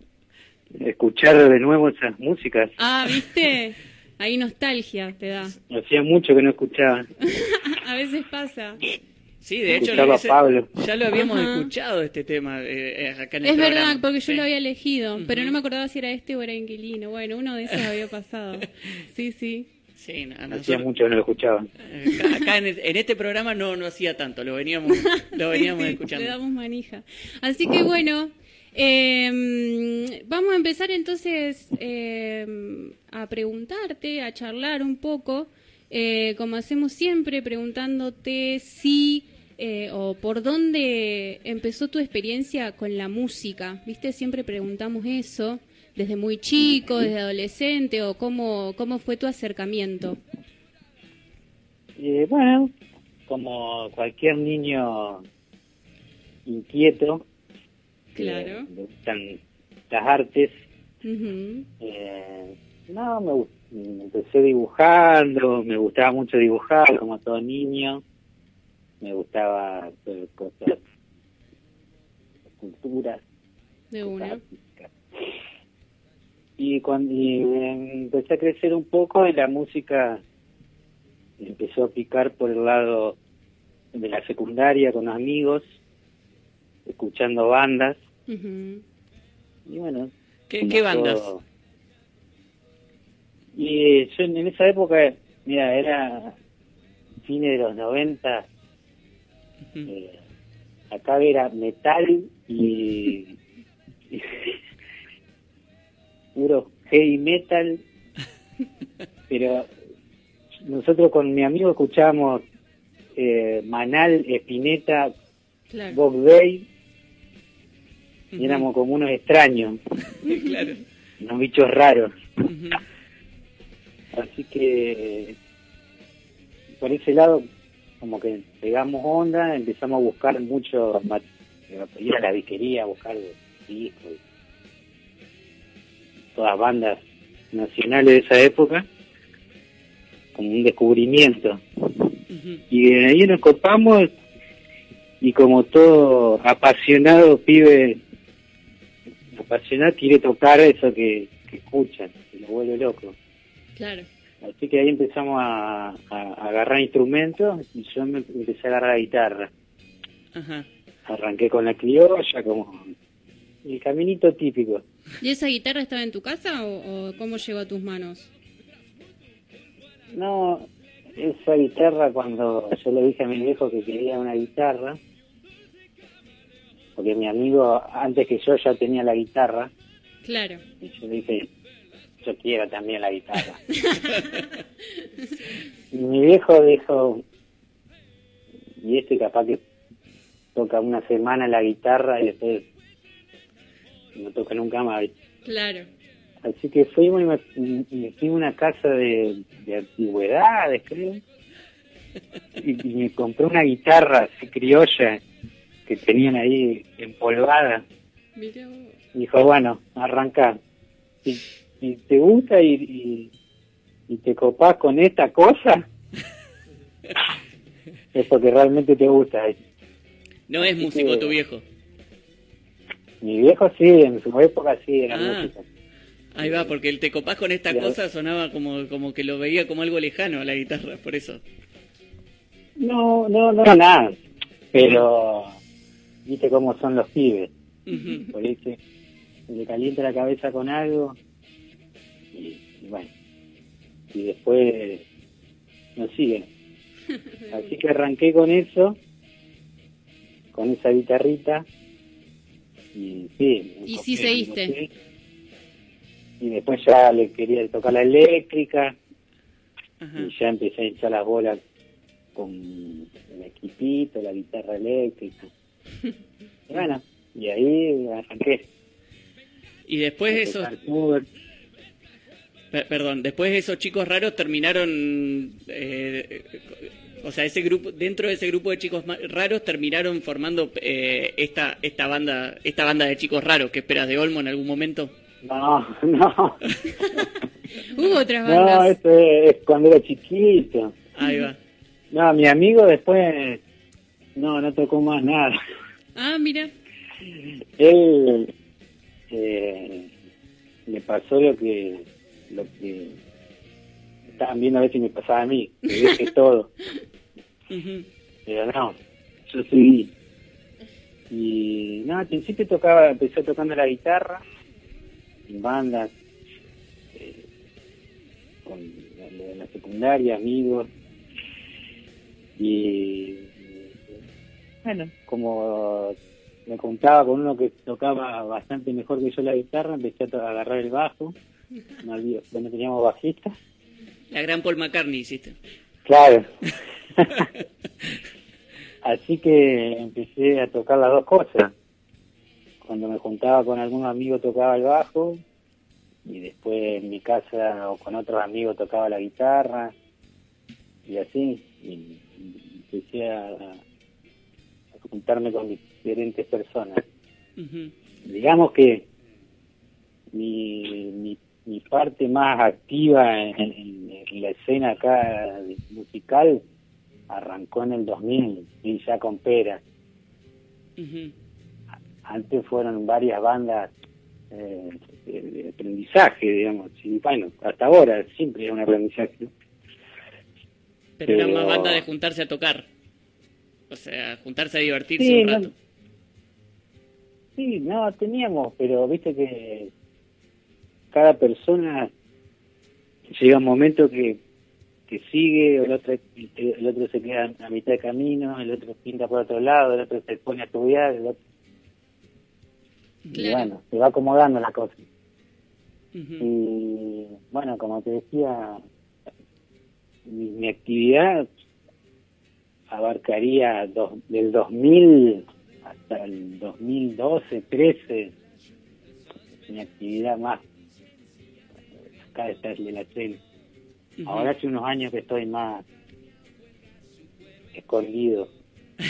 [laughs] escuchar de nuevo esas músicas. Ah, ¿viste? Ahí nostalgia te da. Hacía mucho que no escuchaba. [laughs] a veces pasa. Sí, de hecho, ese- Pablo. ya lo habíamos Ajá. escuchado este tema eh, eh, acá en el Es verdad, porque yo Sí. lo había elegido, pero no me acordaba si era este o era Inquilino. Bueno, uno de esos había pasado. [laughs] Sí, sí. Sí, no, Hacía mucho que no lo escuchaba. eh, acá, acá en, en este programa no, no hacía tanto, lo veníamos, lo veníamos Sí, sí, escuchando. Le damos manija. Así que bueno, eh, vamos a empezar entonces eh, a preguntarte, a charlar un poco. eh, como hacemos siempre, preguntándote si eh, o por dónde empezó tu experiencia con la música. ¿Viste? Siempre preguntamos eso, desde muy chico, desde adolescente, o cómo, cómo fue tu acercamiento. Eh, bueno, como cualquier niño inquieto, Claro. le gustan las artes, Ujú. eh, no, me, gu- empecé dibujando, me gustaba mucho dibujar, como todo niño, me gustaba hacer cosas, esculturas, De una. Y cuando y, eh, empecé a crecer un poco y la música empezó a picar por el lado de la secundaria con amigos, escuchando bandas y bueno. ¿Qué, bandas? todo. Y eh, yo en esa época, mira, era fines de los 90, eh, acá era metal y, y [laughs] puro heavy metal, [laughs] pero nosotros con mi amigo escuchábamos eh, Manal, Espineta, Claro. Bob Day, y éramos como unos extraños, [laughs] claro. unos bichos raros. Así que por ese lado como que pegamos onda, empezamos a buscar mucho, ir a la disquería a buscar discos, todas bandas nacionales de esa época, como un descubrimiento. Y de ahí nos copamos y como todo apasionado pibe, apasionado quiere tocar eso que, que escuchan, que lo vuelve loco. Claro. Así que ahí empezamos a, a- a agarrar instrumentos y yo me empecé a agarrar la guitarra. Ajá. Arranqué con la criolla, como el caminito típico. ¿Y esa guitarra estaba en tu casa o, o cómo llegó a tus manos? No, esa guitarra cuando yo le dije a mi viejo que quería una guitarra, porque mi amigo antes que yo ya tenía la guitarra, Claro. y yo le dije, yo quiero también la guitarra. [laughs] y mi viejo dijo, y este capaz que toca una semana la guitarra y después no toca nunca más. Claro. Así que fuimos y me, y me fui a una casa de, de antigüedades, creo. Y, y me compré una guitarra así criolla que tenían ahí empolvada. Mirá. Y dijo, bueno, arranca. Si, si te gusta y, y, y te copás con esta cosa, [laughs] es porque realmente te gusta. No es músico que- tu viejo. Mi viejo sí, en su época sí era Ah. música. Ahí va, porque el te copás con esta cosa sonaba como, como que lo veía como algo lejano a la guitarra, por eso. No, no, no, nada. Pero, viste cómo son los pibes. Ujú. Por ahí se, se le calienta la cabeza con algo. Y, y bueno. Y después nos siguen. [laughs] Así que arranqué con eso. Con esa guitarrita. Y sí. Y sí seguiste. Y después ya le quería tocar la eléctrica. Y ya empecé a hinchar las bolas con el equipito, la guitarra eléctrica. [laughs] Y bueno, y ahí arranqué. Y después a esos, perdón, después esos chicos raros terminaron, eh, o sea, ese grupo, dentro de ese grupo de chicos raros terminaron formando eh, esta esta banda, esta banda de chicos raros. ¿Qué esperas de Olmo en algún momento? No, [laughs] no, [laughs] Hubo otras no, bandas. eso es, es cuando era chiquito. Ahí va. No, mi amigo después, no, no tocó más nada. Ah, mira. Él eh, le pasó lo que, lo que estaban viendo a ver si me pasaba a mí, que dejé [laughs] todo. Pero no, yo seguí. Y no, al principio tocaba, empecé tocando la guitarra, en bandas, eh, con la, la- secundaria, amigos. Y bueno, como me contaba con uno que tocaba bastante mejor que yo la guitarra, empecé a agarrar el bajo. [laughs] No, bueno, teníamos bajistas. La gran Paul McCartney hiciste. Claro. [laughs] [laughs] Así que empecé a tocar las dos cosas. Cuando me juntaba con algún amigo tocaba el bajo y después en mi casa o con otros amigos tocaba la guitarra y así. Y, empecé a, a juntarme con diferentes personas. Digamos que mi, mi, mi parte más activa en, en- en la escena acá musical arrancó en el 2000 y ya con Pera. Antes fueron varias bandas eh, de, aprendizaje, digamos. Y bueno, hasta ahora siempre es un aprendizaje. Pero era Pero- banda de juntarse a tocar. O sea, juntarse a divertirse Sí, un no- rato. Sí, no, teníamos, pero viste que cada persona llega un momento que, que sigue, el otro, el otro se queda a mitad de camino, el otro pinta por otro lado, el otro se pone a estudiar, el otro... Y bueno, se va acomodando la cosa. Y bueno, como te decía, mi, mi actividad abarcaría dos- del 2000 hasta el 2012, 13, mi actividad más acá está el de la Ahora hace unos años que estoy más escondido. [laughs]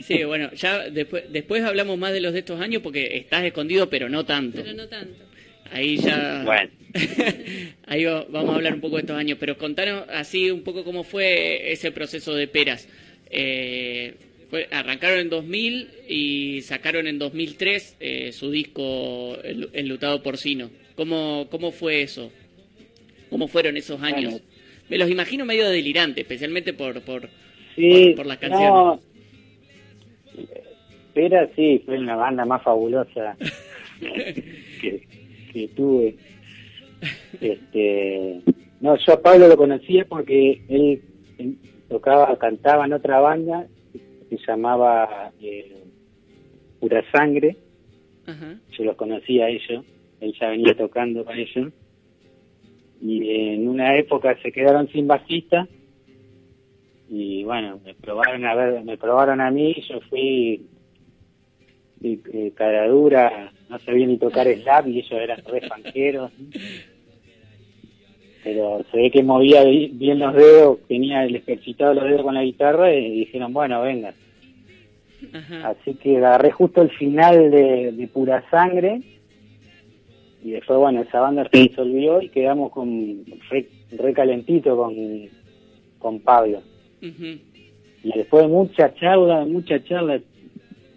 Sí, bueno, ya después, después hablamos más de los de estos años porque estás escondido, pero no tanto. Pero no tanto. Ahí ya. Bueno. [laughs] Ahí va- vamos a hablar un poco de estos años, pero contanos así un poco cómo fue ese proceso de peras. Eh, fue, arrancaron en 2000 y sacaron en 2003 eh, su disco El- Enlutado Porcino. ¿Cómo, ¿Cómo fue eso? ¿Cómo fueron esos años? Bueno. Me los imagino medio delirantes, especialmente por, por, Sí, por, por las canciones. no, Pera sí, fue una banda más fabulosa [laughs] que, que tuve. Este, no, yo a Pablo lo conocía porque él tocaba, cantaba en otra banda que se llamaba eh, Pura Sangre. Ajá. Yo los conocía a ellos, él ya venía tocando con ellos. Y en una época se quedaron sin bajista y bueno, me probaron a ver, me probaron a mí, yo fui y, eh, cara dura, no sabía ni tocar slap y ellos eran re fanqueros. Pero se ve que movía bi- bien los dedos, tenía el ejercitado los dedos con la guitarra y dijeron, bueno, venga. Así que agarré justo el final de, de Pura Sangre y después, bueno, esa banda se disolvió y quedamos con re, re calentito con, con Pablo. Y después de mucha charla, mucha charla,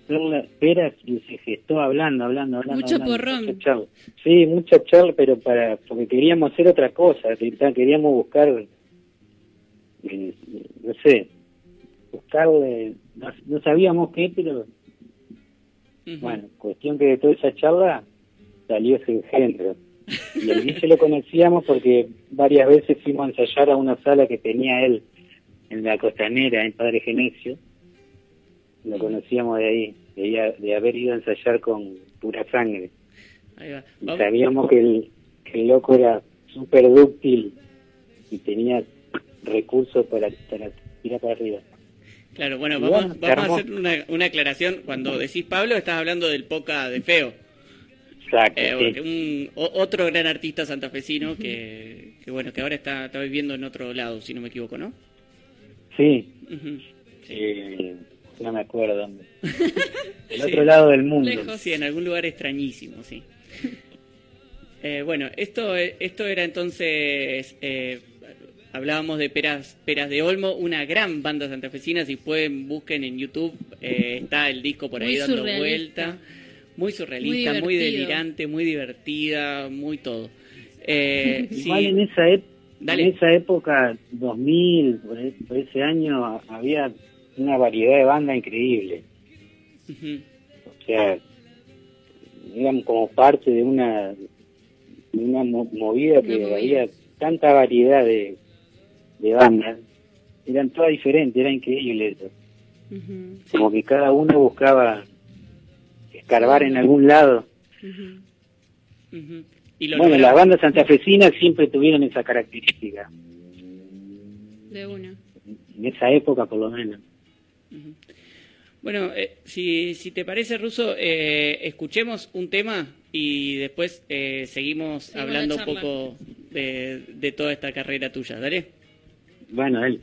charla, Pera se gestó hablando, hablando, hablando. Mucho hablando, porrón. mucha charla. Sí, mucha charla, pero para porque queríamos hacer otra cosa, que- queríamos buscar, eh, no sé, buscarle, no, no sabíamos qué, pero bueno, cuestión que de toda esa charla salió ese engendro. Y el Guille lo conocíamos porque varias veces fuimos a ensayar a una sala que tenía él en la costanera, en Padre Genesio. Lo conocíamos de ahí, de, haber ido a ensayar con pura sangre. Ahí va. Y sabíamos que el, que el loco era súper dúctil y tenía recursos para, para tirar para arriba. Claro, bueno, vamos, vamos a hacer una, una aclaración. Cuando decís Pablo, estás hablando del Poca de Feo. Exacto, Eh, sí. un, otro gran artista santafesino que, que, bueno, que ahora está, está viviendo en otro lado, si no me equivoco, ¿no? Sí, Ujú. eh, no me acuerdo dónde. [laughs] El otro lado del mundo. Sí, en algún lugar extrañísimo, sí. [laughs] Eh, bueno, esto, esto era entonces, eh, hablábamos de Peras, Peras de Olmo, una gran banda santafesina, si pueden busquen en YouTube, eh, está el disco por ahí Muy dando surrealista. vuelta, muy surrealista, Muy delirante, muy divertida, muy todo. [laughs] Eh, Igual sí. en esa, Dale. en esa época, 2000, por, e- por ese año, había una variedad de bandas increíble. Ujú. O sea, eran como parte de una, de una mo- movida que Una movida. había tanta variedad de, de bandas. Eran todas diferentes, era increíble eso. Como que cada uno buscaba escarbar en algún lado. Ujú. Y lo Bueno, lograron. las bandas santafesinas siempre tuvieron esa característica. De una. En esa época, por lo menos. Bueno, eh, si, si te parece, Ruso, eh, escuchemos un tema y después eh, seguimos Seguimos la hablando un poco de, de toda esta carrera tuya. ¿Dale? Bueno, él.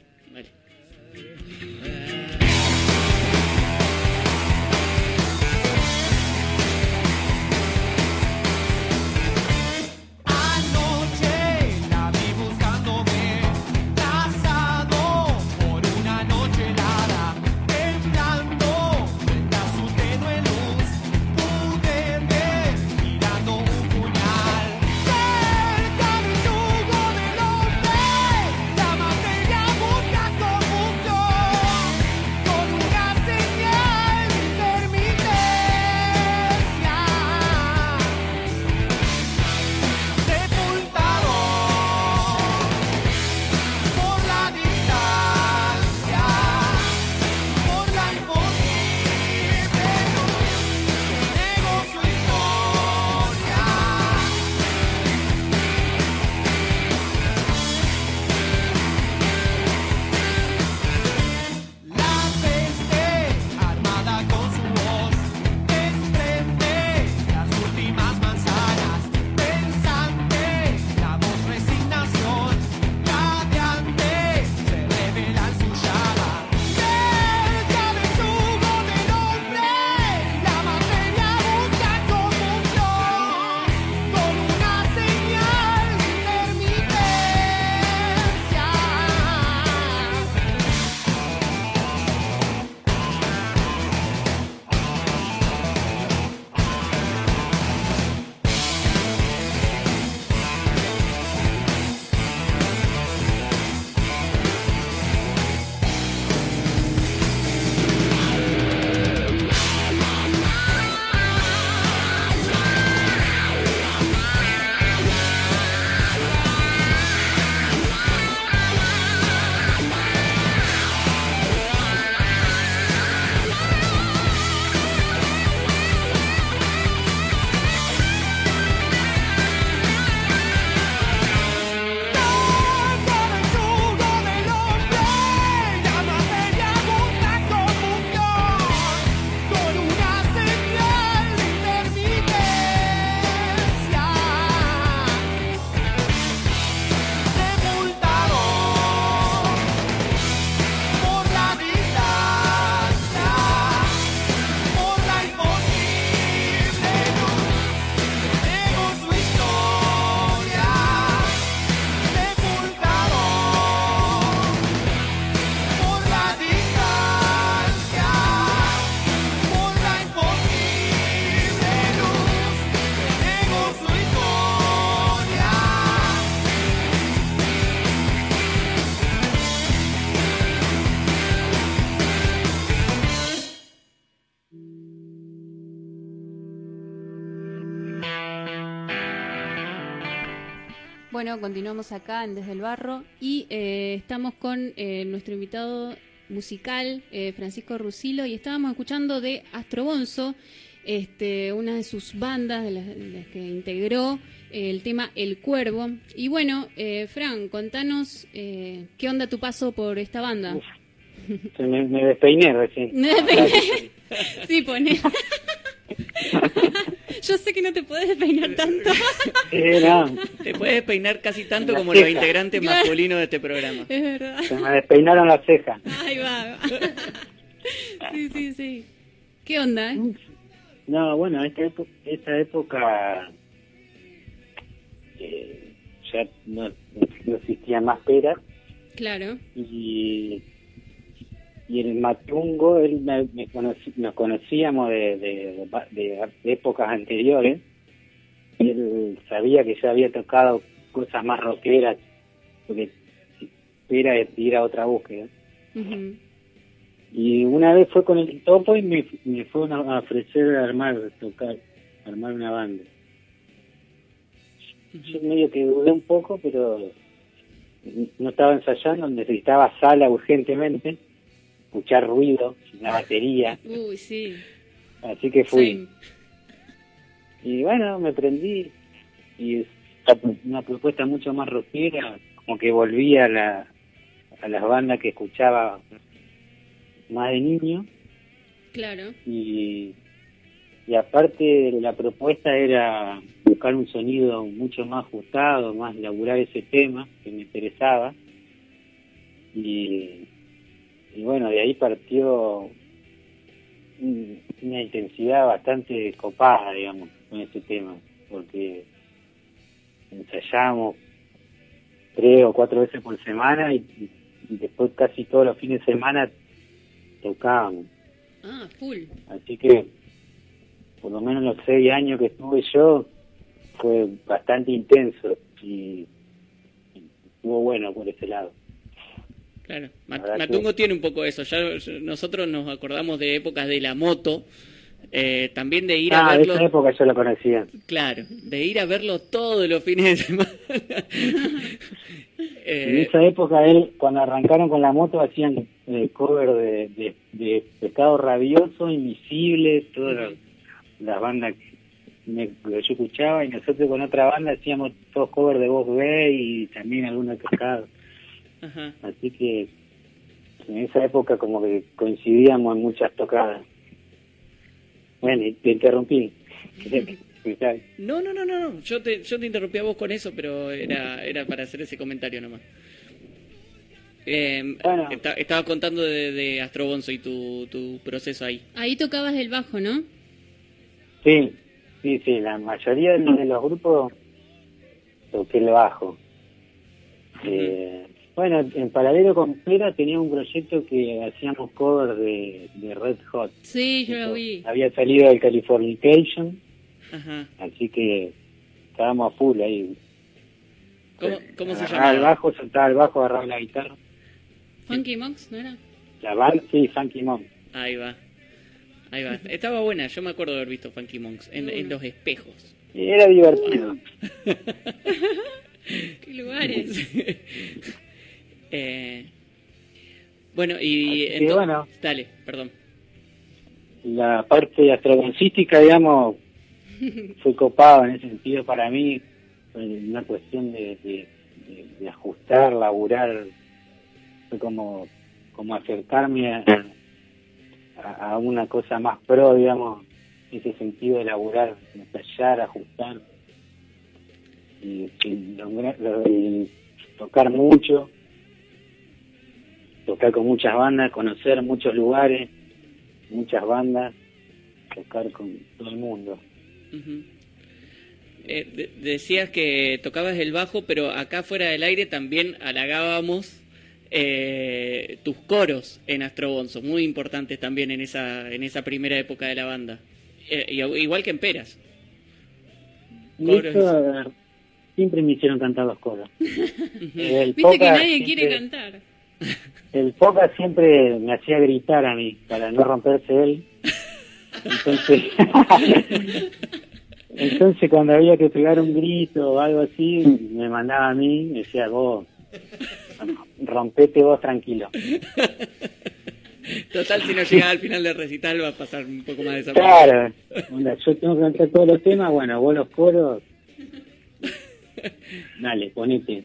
Continuamos acá en Desde el Barro y eh, estamos con eh, nuestro invitado musical, eh, Francisco Rusilo, y estábamos escuchando de Astrobonzo, este, una de sus bandas de las, de las que integró el tema El Cuervo. Y bueno, eh, Fran, contanos eh, qué onda tu paso por esta banda. Me, me despeiné recién. [laughs] Me despeiné. Sí, pone. [laughs] Yo sé que no te podés despeinar tanto. Sí, no. Te puedes peinar casi tanto como los integrantes Claro. masculinos de este programa. Es verdad. Se me despeinaron las cejas. Ahí va. Sí, sí, sí. ¿Qué onda? eh? No, bueno, esta, época, esta época eh, ya no, no existían más peras Claro. y, y el Matungo, él me, me conocí- nos conocíamos de, de, de- de épocas anteriores y él sabía que yo había tocado cosas más rockeras porque era ir a otra búsqueda. Y una vez fue con el topo y me, me fue a ofrecer armar, tocar, armar una banda. Yo medio que dudé un poco, pero no estaba ensayando, necesitaba sala urgentemente, escuchar ruido, la batería, Uy, sí. así que fui. Sí. Y bueno, me prendí y una propuesta mucho más rockera, como que volví a la, a las bandas que escuchaba más de niño Claro. y, y aparte la propuesta era buscar un sonido mucho más ajustado, más laburar ese tema que me interesaba y, y bueno, de ahí partió un- una intensidad bastante copada, digamos, con ese tema, porque ensayábamos tres o cuatro veces por semana y, y después casi todos los fines de semana tocábamos. Ah, full. Así que, por lo menos los seis años que estuve yo, fue bastante intenso y, y estuvo bueno por ese lado. Claro, Ma- La verdad Matungo que- tiene un poco eso. Ya nosotros nos acordamos de épocas de la moto, eh, también de ir ah, a de verlo. esa época yo lo conocía. Claro, de ir a verlo todos los fines de semana. [laughs] En Eh, esa época, él, cuando arrancaron con la moto, hacían eh, cover de, de, de Pescado Rabioso, Invisible, todas las, las bandas que, me- yo escuchaba, y nosotros con otra banda hacíamos todos cover de Voz B y también algunos de Pescado. Ajá. Así que en esa época como que coincidíamos en muchas tocadas. Bueno, y te interrumpí. [laughs] [laughs] No, no, no, no, no. Yo te, yo te interrumpí a vos con eso, pero era, era para hacer ese comentario nomás. Eh, esta- estaba contando de, de Astrobonzo y tu, tu proceso ahí. Ahí tocabas el bajo, ¿no? Sí, sí, sí, la mayoría de los, de los grupos toqué el bajo. Eh, bueno, en paralelo con Pera tenía un proyecto que hacíamos cover de, de Red Hot. Sí, yo lo vi. Había salido el Californication, Ajá. así que estábamos a full ahí. ¿Cómo, cómo se Agarraba el llama? bajo, soltaba el bajo, agarraba la guitarra. Funky Mox, ¿no era? La banda, sí, Funky Mom. Ahí va. Ahí va. Estaba buena, yo me acuerdo de haber visto Funky Monks en, en los espejos. Era divertido. [laughs] ¿Qué lugares? [laughs] Eh, bueno, y Así que ento- bueno. Dale, perdón. La parte astroboncística, digamos, [laughs] fue copado en ese sentido para mí, fue una cuestión de, de, de- de ajustar, laburar, fue como, como acercarme a, a, a una cosa más pro, digamos, en ese sentido de laburar, ensayar, ajustar y, y lograr- y tocar mucho, tocar con muchas bandas, conocer muchos lugares, muchas bandas, tocar con todo el mundo. Eh, de- decías que tocabas el bajo, pero acá fuera del aire también halagábamos eh, tus coros en Astrobonzo, muy importantes también en esa en esa primera época de la banda. Eh, y- igual que en Peras. Coros. ver, siempre me hicieron cantar los coros. [laughs] Viste que nadie quiere cantar. El Poca siempre me hacía gritar a mí para no romperse él. Entonces, [laughs] entonces cuando había que pegar un grito o algo así, me mandaba a mí, me decía vos, rompete vos tranquilo. Total, si no llegaba al final del recital va a pasar un poco más de Claro, onda, yo tengo que cantar todos los temas, bueno, vos los coros, dale, ponete.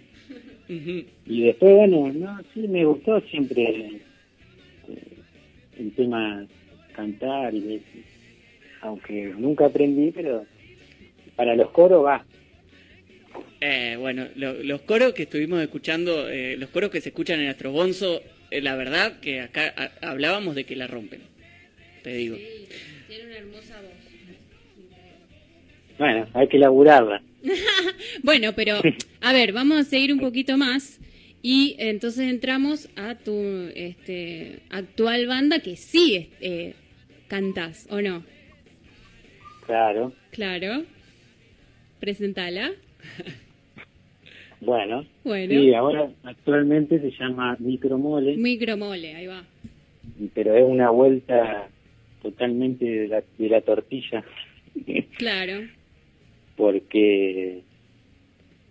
Y después, bueno, no, sí, me gustó siempre eh, el tema cantar, y aunque nunca aprendí, pero para los coros va. Eh, bueno, lo- los coros que estuvimos escuchando, eh, los coros que se escuchan en Astrobonzo, eh, la verdad que acá a- hablábamos de que la rompen. Te digo. Tiene una hermosa voz. Bueno, hay que laburarla. [laughs] bueno, pero a ver, vamos a seguir un poquito más y entonces entramos a tu este, actual banda que sí eh, cantás, ¿o no? Claro, Claro. Presentala. bueno. Bueno. Sí, ahora actualmente se llama Micromole, Micromole, ahí va. pero es una vuelta totalmente de la, de la tortilla. Claro. Porque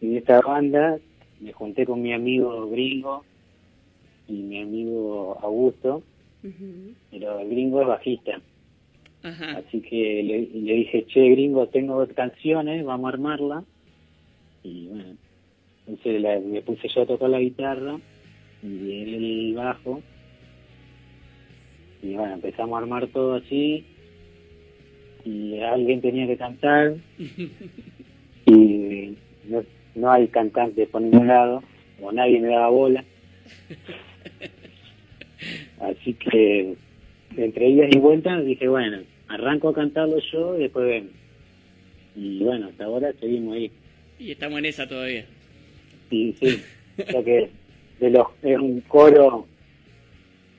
en esta banda me junté con mi amigo gringo y mi amigo Augusto, pero el gringo es bajista. Ajá. Así que le, le dije, che, gringo, tengo dos canciones, vamos a armarla. Y bueno, entonces la- me puse yo a tocar la guitarra y él el bajo. Y bueno, empezamos a armar todo así. Y alguien tenía que cantar. [laughs] Y no, no hay cantante por ningún lado, o nadie me daba bola. [laughs] Así que entre idas y vueltas dije, bueno, arranco a cantarlo yo y después ven. Y bueno, hasta ahora seguimos ahí. Y estamos en esa todavía. Sí, sí. Lo que de los, es un coro,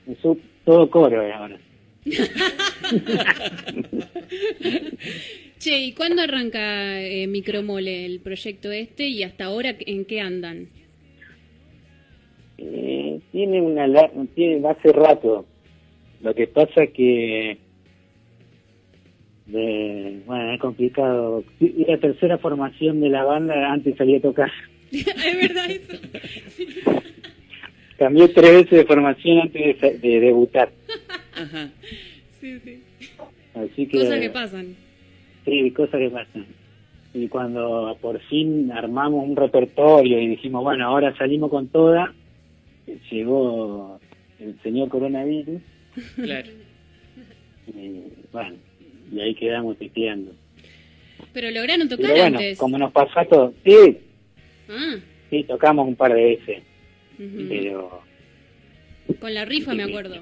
un- todo coro es ahora. [laughs] Che, ¿y cuándo arranca eh, Micromole, el proyecto este, y hasta ahora en qué andan? Eh, tiene una tiene hace rato. Lo que pasa que bueno, es complicado. Es la tercera formación de la banda, antes salía a tocar. [laughs] es verdad eso. Cambié tres veces de formación antes de, de debutar. Ajá. Sí, sí. Así que Cosas que pasan. Sí, cosas que pasan. Y cuando por fin armamos un repertorio y dijimos, bueno, ahora salimos con toda, llegó el señor coronavirus Claro. y bueno, y ahí quedamos tipeando. Pero lograron tocar Pero bueno, antes. como nos pasó a todos, sí, Ah, sí, tocamos un par de veces, pero con la rifa me acuerdo.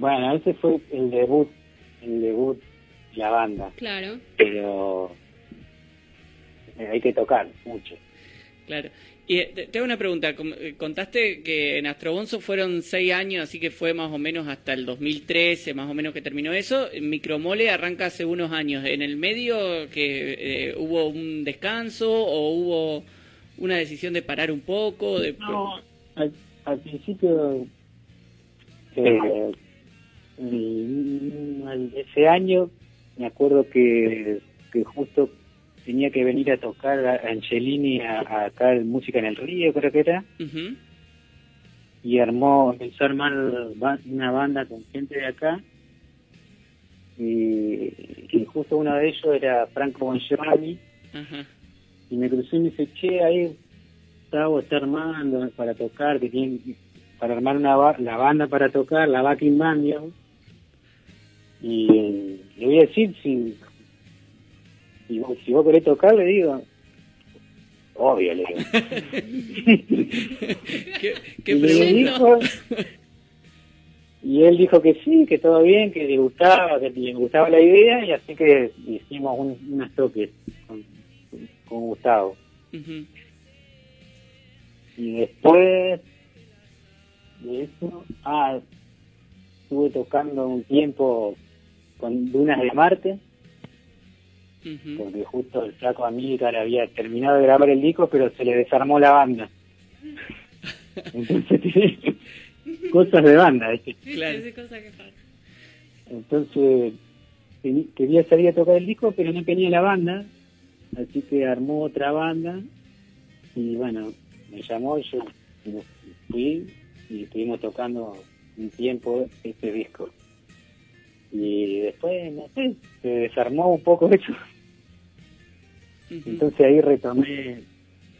Bueno, ese fue el debut, el debut de la banda, Claro. pero eh, hay que tocar mucho. Claro. Y eh, te te hago una pregunta. Eh, Contaste que en Astrobonzo fueron seis años, así que fue más o menos hasta el 2013, más o menos que terminó eso. Micromole arranca hace unos años. ¿En el medio que eh, hubo un descanso o hubo una decisión de parar un poco? De... No, al, al principio, eh, ese año, me acuerdo que, que justo tenía que venir a tocar a Angelini a, a acá en Música en el Río, creo que era, y armó, empezó a armar una banda con gente de acá, y, y justo uno de ellos era Franco Bongiorni, Ajá. y me crucé y me dice, che, ahí Gustavo está armando para tocar, que tiene para armar una la banda para tocar, la backing band, digamos. Y eh, le voy a decir, si, si, vos, si vos querés tocar, le digo, obvio, le digo. [laughs] ¿Qué, qué y, le dijo, y él dijo que sí, que todo bien, que le gustaba, que le gustaba la idea, y así que hicimos un, unas toques con, con Gustavo. Y después de eso, ah, estuve tocando un tiempo con Dunas de Marte, porque justo el flaco Amílcar había terminado de grabar el disco, pero se le desarmó la banda. [laughs] Entonces, tiene cosas de banda, ¿viste? Claro. Entonces, quería salir a tocar el disco, pero no tenía la banda, así que armó otra banda y bueno, me llamó y yo fui y estuvimos tocando un tiempo este disco. Y después, no sé, se desarmó un poco [laughs] eso. Entonces ahí retomé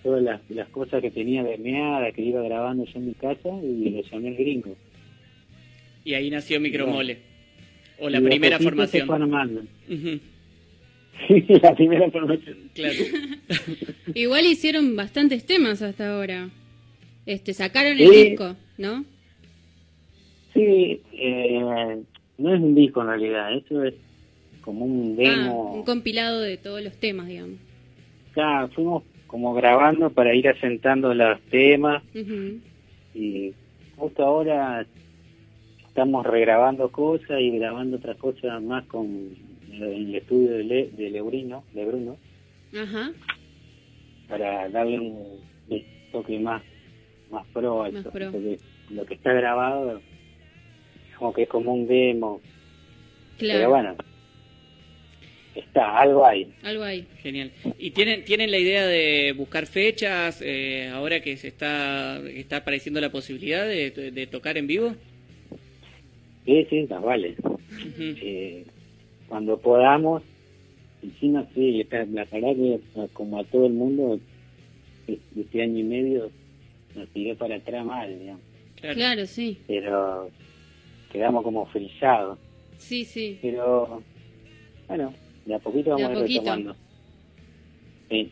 todas las, las cosas que tenía de meada, que iba grabando yo en mi casa y le llamé al gringo. Y ahí nació Micromole. O la Y primera se formación. fue armando. Ujú. Sí, [laughs] la primera formación. Claro. [laughs] Igual hicieron bastantes temas hasta ahora. Este, sacaron el Sí. disco, ¿no? Sí, eh, no es un disco en realidad, eso es como un Ah, demo. un compilado de todos los temas, digamos. Ya, fuimos como grabando para ir asentando los temas y justo ahora estamos regrabando cosas y grabando otras cosas más con en el estudio de, Le- de Lebrino, de Bruno, Ajá. para darle un, toque más más pro a Más eso, pro. porque lo que está grabado como que es como un demo, Claro. pero bueno, está, algo hay. Algo ahí. Genial. ¿Y tienen, tienen la idea de buscar fechas eh, ahora que se está, está apareciendo la posibilidad de, de tocar en vivo? Sí, sí, más vale. Eh, cuando podamos, y si no, sí, esta- la verdad que a- como a todo el mundo, es- este año y medio nos tiró para atrás mal, digamos. Claro, sí. Pero quedamos como frisados. Sí, sí. Pero, bueno, de a poquito De a vamos a ir poquito. retomando. Sí.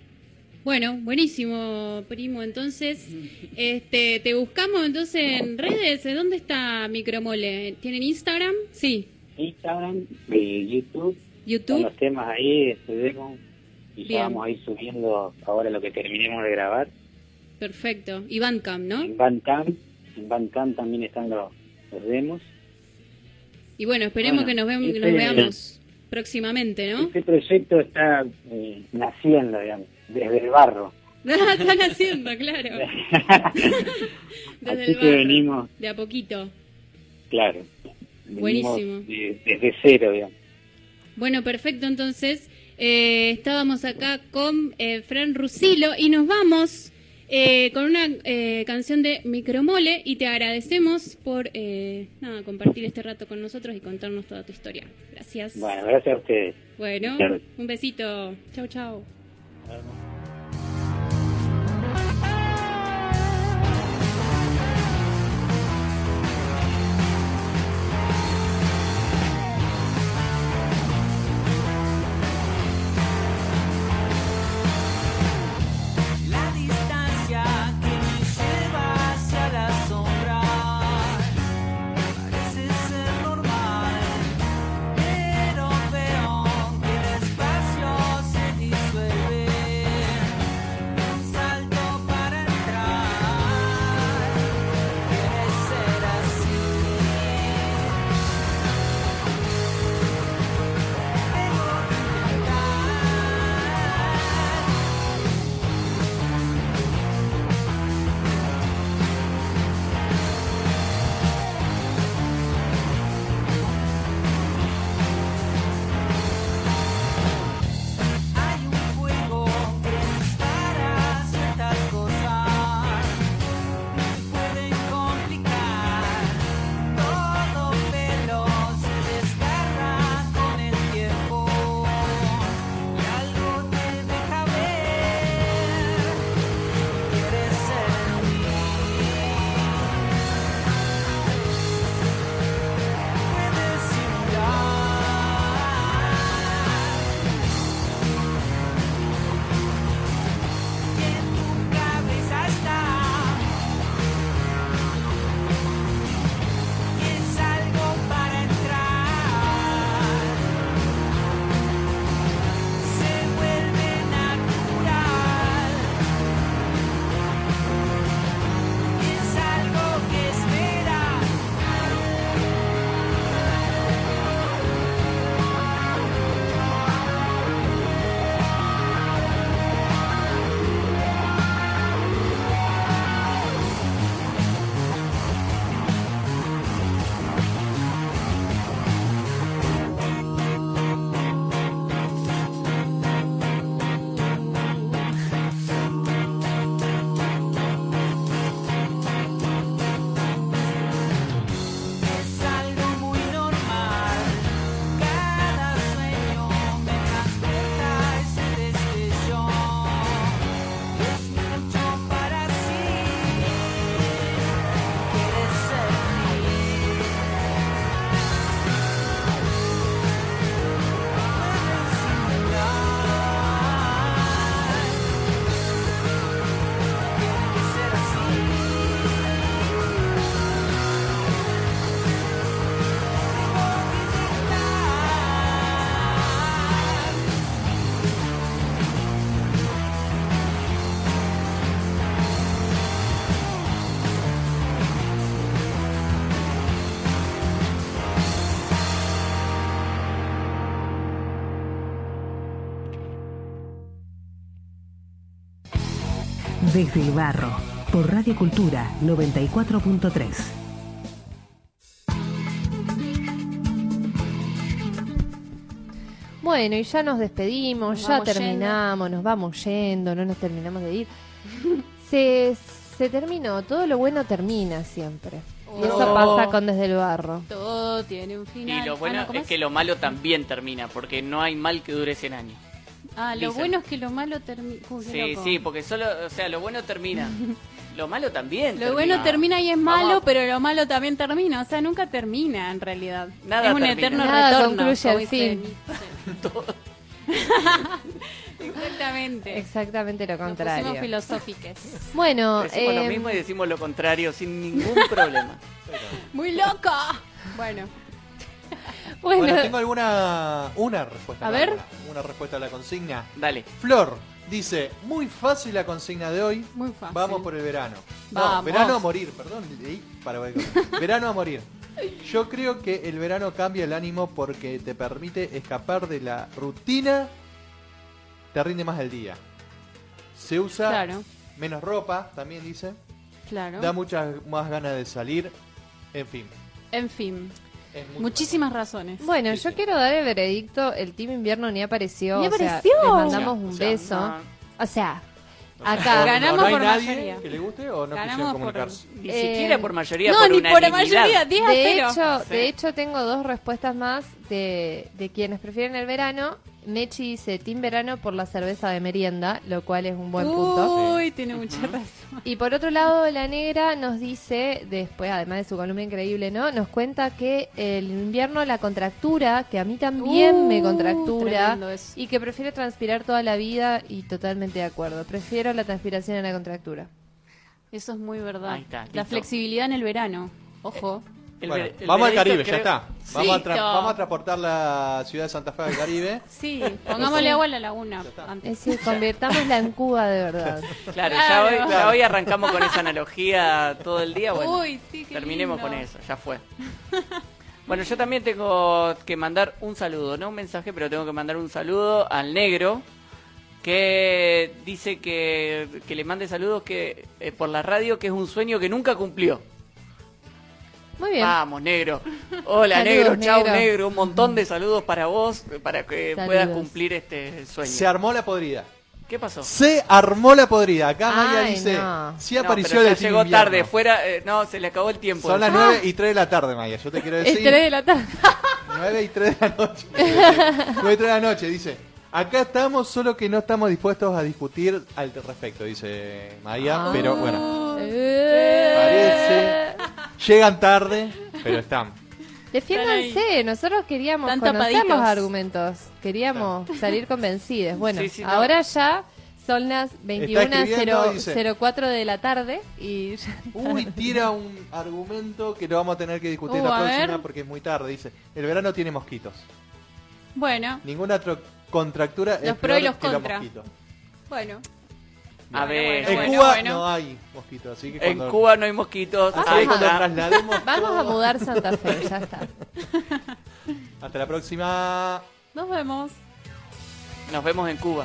Bueno, buenísimo, primo. Entonces, este, te buscamos entonces en redes. ¿Dónde está Micromole? ¿Tienen Instagram? Sí. Instagram, eh, YouTube. YouTube. Los temas ahí, demo. Y Bien. ya vamos a ir subiendo ahora lo que terminemos de grabar. Perfecto. Y Bandcamp, ¿no? En Bandcamp, en Bandcamp también están los, los demos. Y bueno, esperemos Bueno, que nos, este- nos veamos próximamente, ¿no? Este proyecto está eh, naciendo, digamos, desde el barro. [laughs] Están haciendo, claro. [laughs] [laughs] Desde Así el que barro, venimos, De a poquito. claro. Buenísimo. de- desde cero, digamos. Bueno, perfecto. Entonces, eh, estábamos acá con eh, Fran Rusilo y nos vamos eh, con una eh, canción de Micromole y te agradecemos por eh, nada, compartir este rato con nosotros y contarnos toda tu historia. Gracias. Bueno, gracias a ustedes. Bueno, un besito. Chau, chau. Desde el barro, por Radio Cultura 94.3. Bueno, y ya nos despedimos, Nos ya terminamos, nos vamos yendo, no nos terminamos de ir. se, se terminó, todo lo bueno termina siempre. Y eso Oh. pasa con Desde el Barro. Todo tiene un final. Y lo bueno Ah, no, ¿cómo es que lo malo también termina, porque no hay mal que dure 100 años. Ah, lo Dicen. bueno es que lo malo termina. Sí, sí, porque solo, o sea, lo bueno termina. [laughs] Lo malo también. Lo bueno termina y es malo, pero lo malo también termina. O sea, nunca termina en realidad. Nada es un termina. eterno Nada retorno. concluye fin. Nietzsche. [laughs] [laughs] Exactamente. Exactamente lo contrario. pusimos filosóficas. Bueno, Decimos lo eh, mismo y decimos lo contrario sin ningún problema. Muy loca. Bueno. [laughs] Bueno, bueno, tengo alguna una respuesta. A no, ver. Una, una respuesta a la consigna. Dale. Flor dice, muy fácil la consigna de hoy. Muy fácil. Vamos por el verano. No, Vamos. verano a morir, perdón. leí para [laughs] verano a morir. Yo creo que el verano cambia el ánimo porque te permite escapar de la rutina, te rinde más el día. Se usa Claro. menos ropa, también dice. Claro. Da muchas más ganas de salir. En fin. En fin. Muchísimas razones. bueno, yo quiero dar el veredicto. El Team Invierno ni apareció. Ni o sea, apareció. les mandamos O un beso. no. O sea, O sea, acá. o- Ganamos por mayoría. que le guste o no Ganamos quisieron por- comunicarse. Ni Eh, siquiera por mayoría, no, por ni por unanimidad. mayoría, 10 a De 0. hecho, Sí. de hecho, tengo dos respuestas más de, de quienes prefieren el verano. Mechi dice Team Verano por la cerveza de merienda, lo cual es un buen punto. Uy, tiene mucha razón. Y por otro lado, la negra nos dice, después, además de su columna increíble, ¿no? Nos cuenta que el invierno la contractura, que a mí también Uh, me contractura, tremendo eso. y que prefiere transpirar toda la vida, y totalmente de acuerdo. Prefiero la transpiración a la contractura. Eso es muy verdad. Ahí está, la flexibilidad en el verano. Ojo. El Bueno, el vamos al Caribe, creo- ya está. Vamos a, vamos transportar la ciudad de Santa Fe al Caribe. [laughs] Sí, pongámosle agua a la laguna. antes. Es decir, convirtámosla en Cuba de verdad. [laughs] Claro, ya Claro. hoy, ya hoy arrancamos con esa analogía todo el día. Bueno, Uy, sí, qué terminemos lindo. con eso, ya fue. [laughs] Bueno, yo también tengo que mandar un saludo, no un mensaje, pero tengo que mandar un saludo al negro que dice que, que le mande saludos que eh, por la radio que es un sueño que nunca cumplió. Muy bien. Vamos, negro. Hola, Saludos, negro. Chao, negro. negro. Un montón de saludos para vos, para que Saludos. puedas cumplir este sueño. Se armó la podrida. ¿Qué pasó? Se armó la podrida. Acá Maya Ay, dice, no. sí No, apareció pero ya el llegó Invierno. tarde, fuera, eh, no, se le acabó el tiempo. Son las Ah. 9 y 3 de la tarde, Maya. Yo te quiero [laughs] Es decir. 3 de la tarde. [laughs] 9 y 3 de la noche. [laughs] 9 y 3 de la noche, dice. Acá estamos, solo que no estamos dispuestos a discutir al respecto, dice Maya. Ah. Pero bueno, Eh. parece. Llegan tarde, pero están. Defiéndanse, nosotros queríamos conocer tapaditos. los argumentos, queríamos salir convencidos. [laughs] Bueno, Sí, sí, no. ahora ya son las escribiendo, dice. 21.04 de la tarde y ya [laughs] Uy, tira un argumento que lo vamos a tener que discutir Uh, la próxima ver. porque es muy tarde. Dice: El verano tiene mosquitos. Bueno, Ninguna contractura es Los pro y peor los que los contra. mosquitos. bueno. A ver, en bueno, Cuba bueno. no hay mosquitos, así que en cuando, Cuba no hay mosquitos. así que cuando traslademos vamos a todo- mudar Santa Fe, ya está. [laughs] Hasta la próxima. Nos vemos. Nos vemos en Cuba.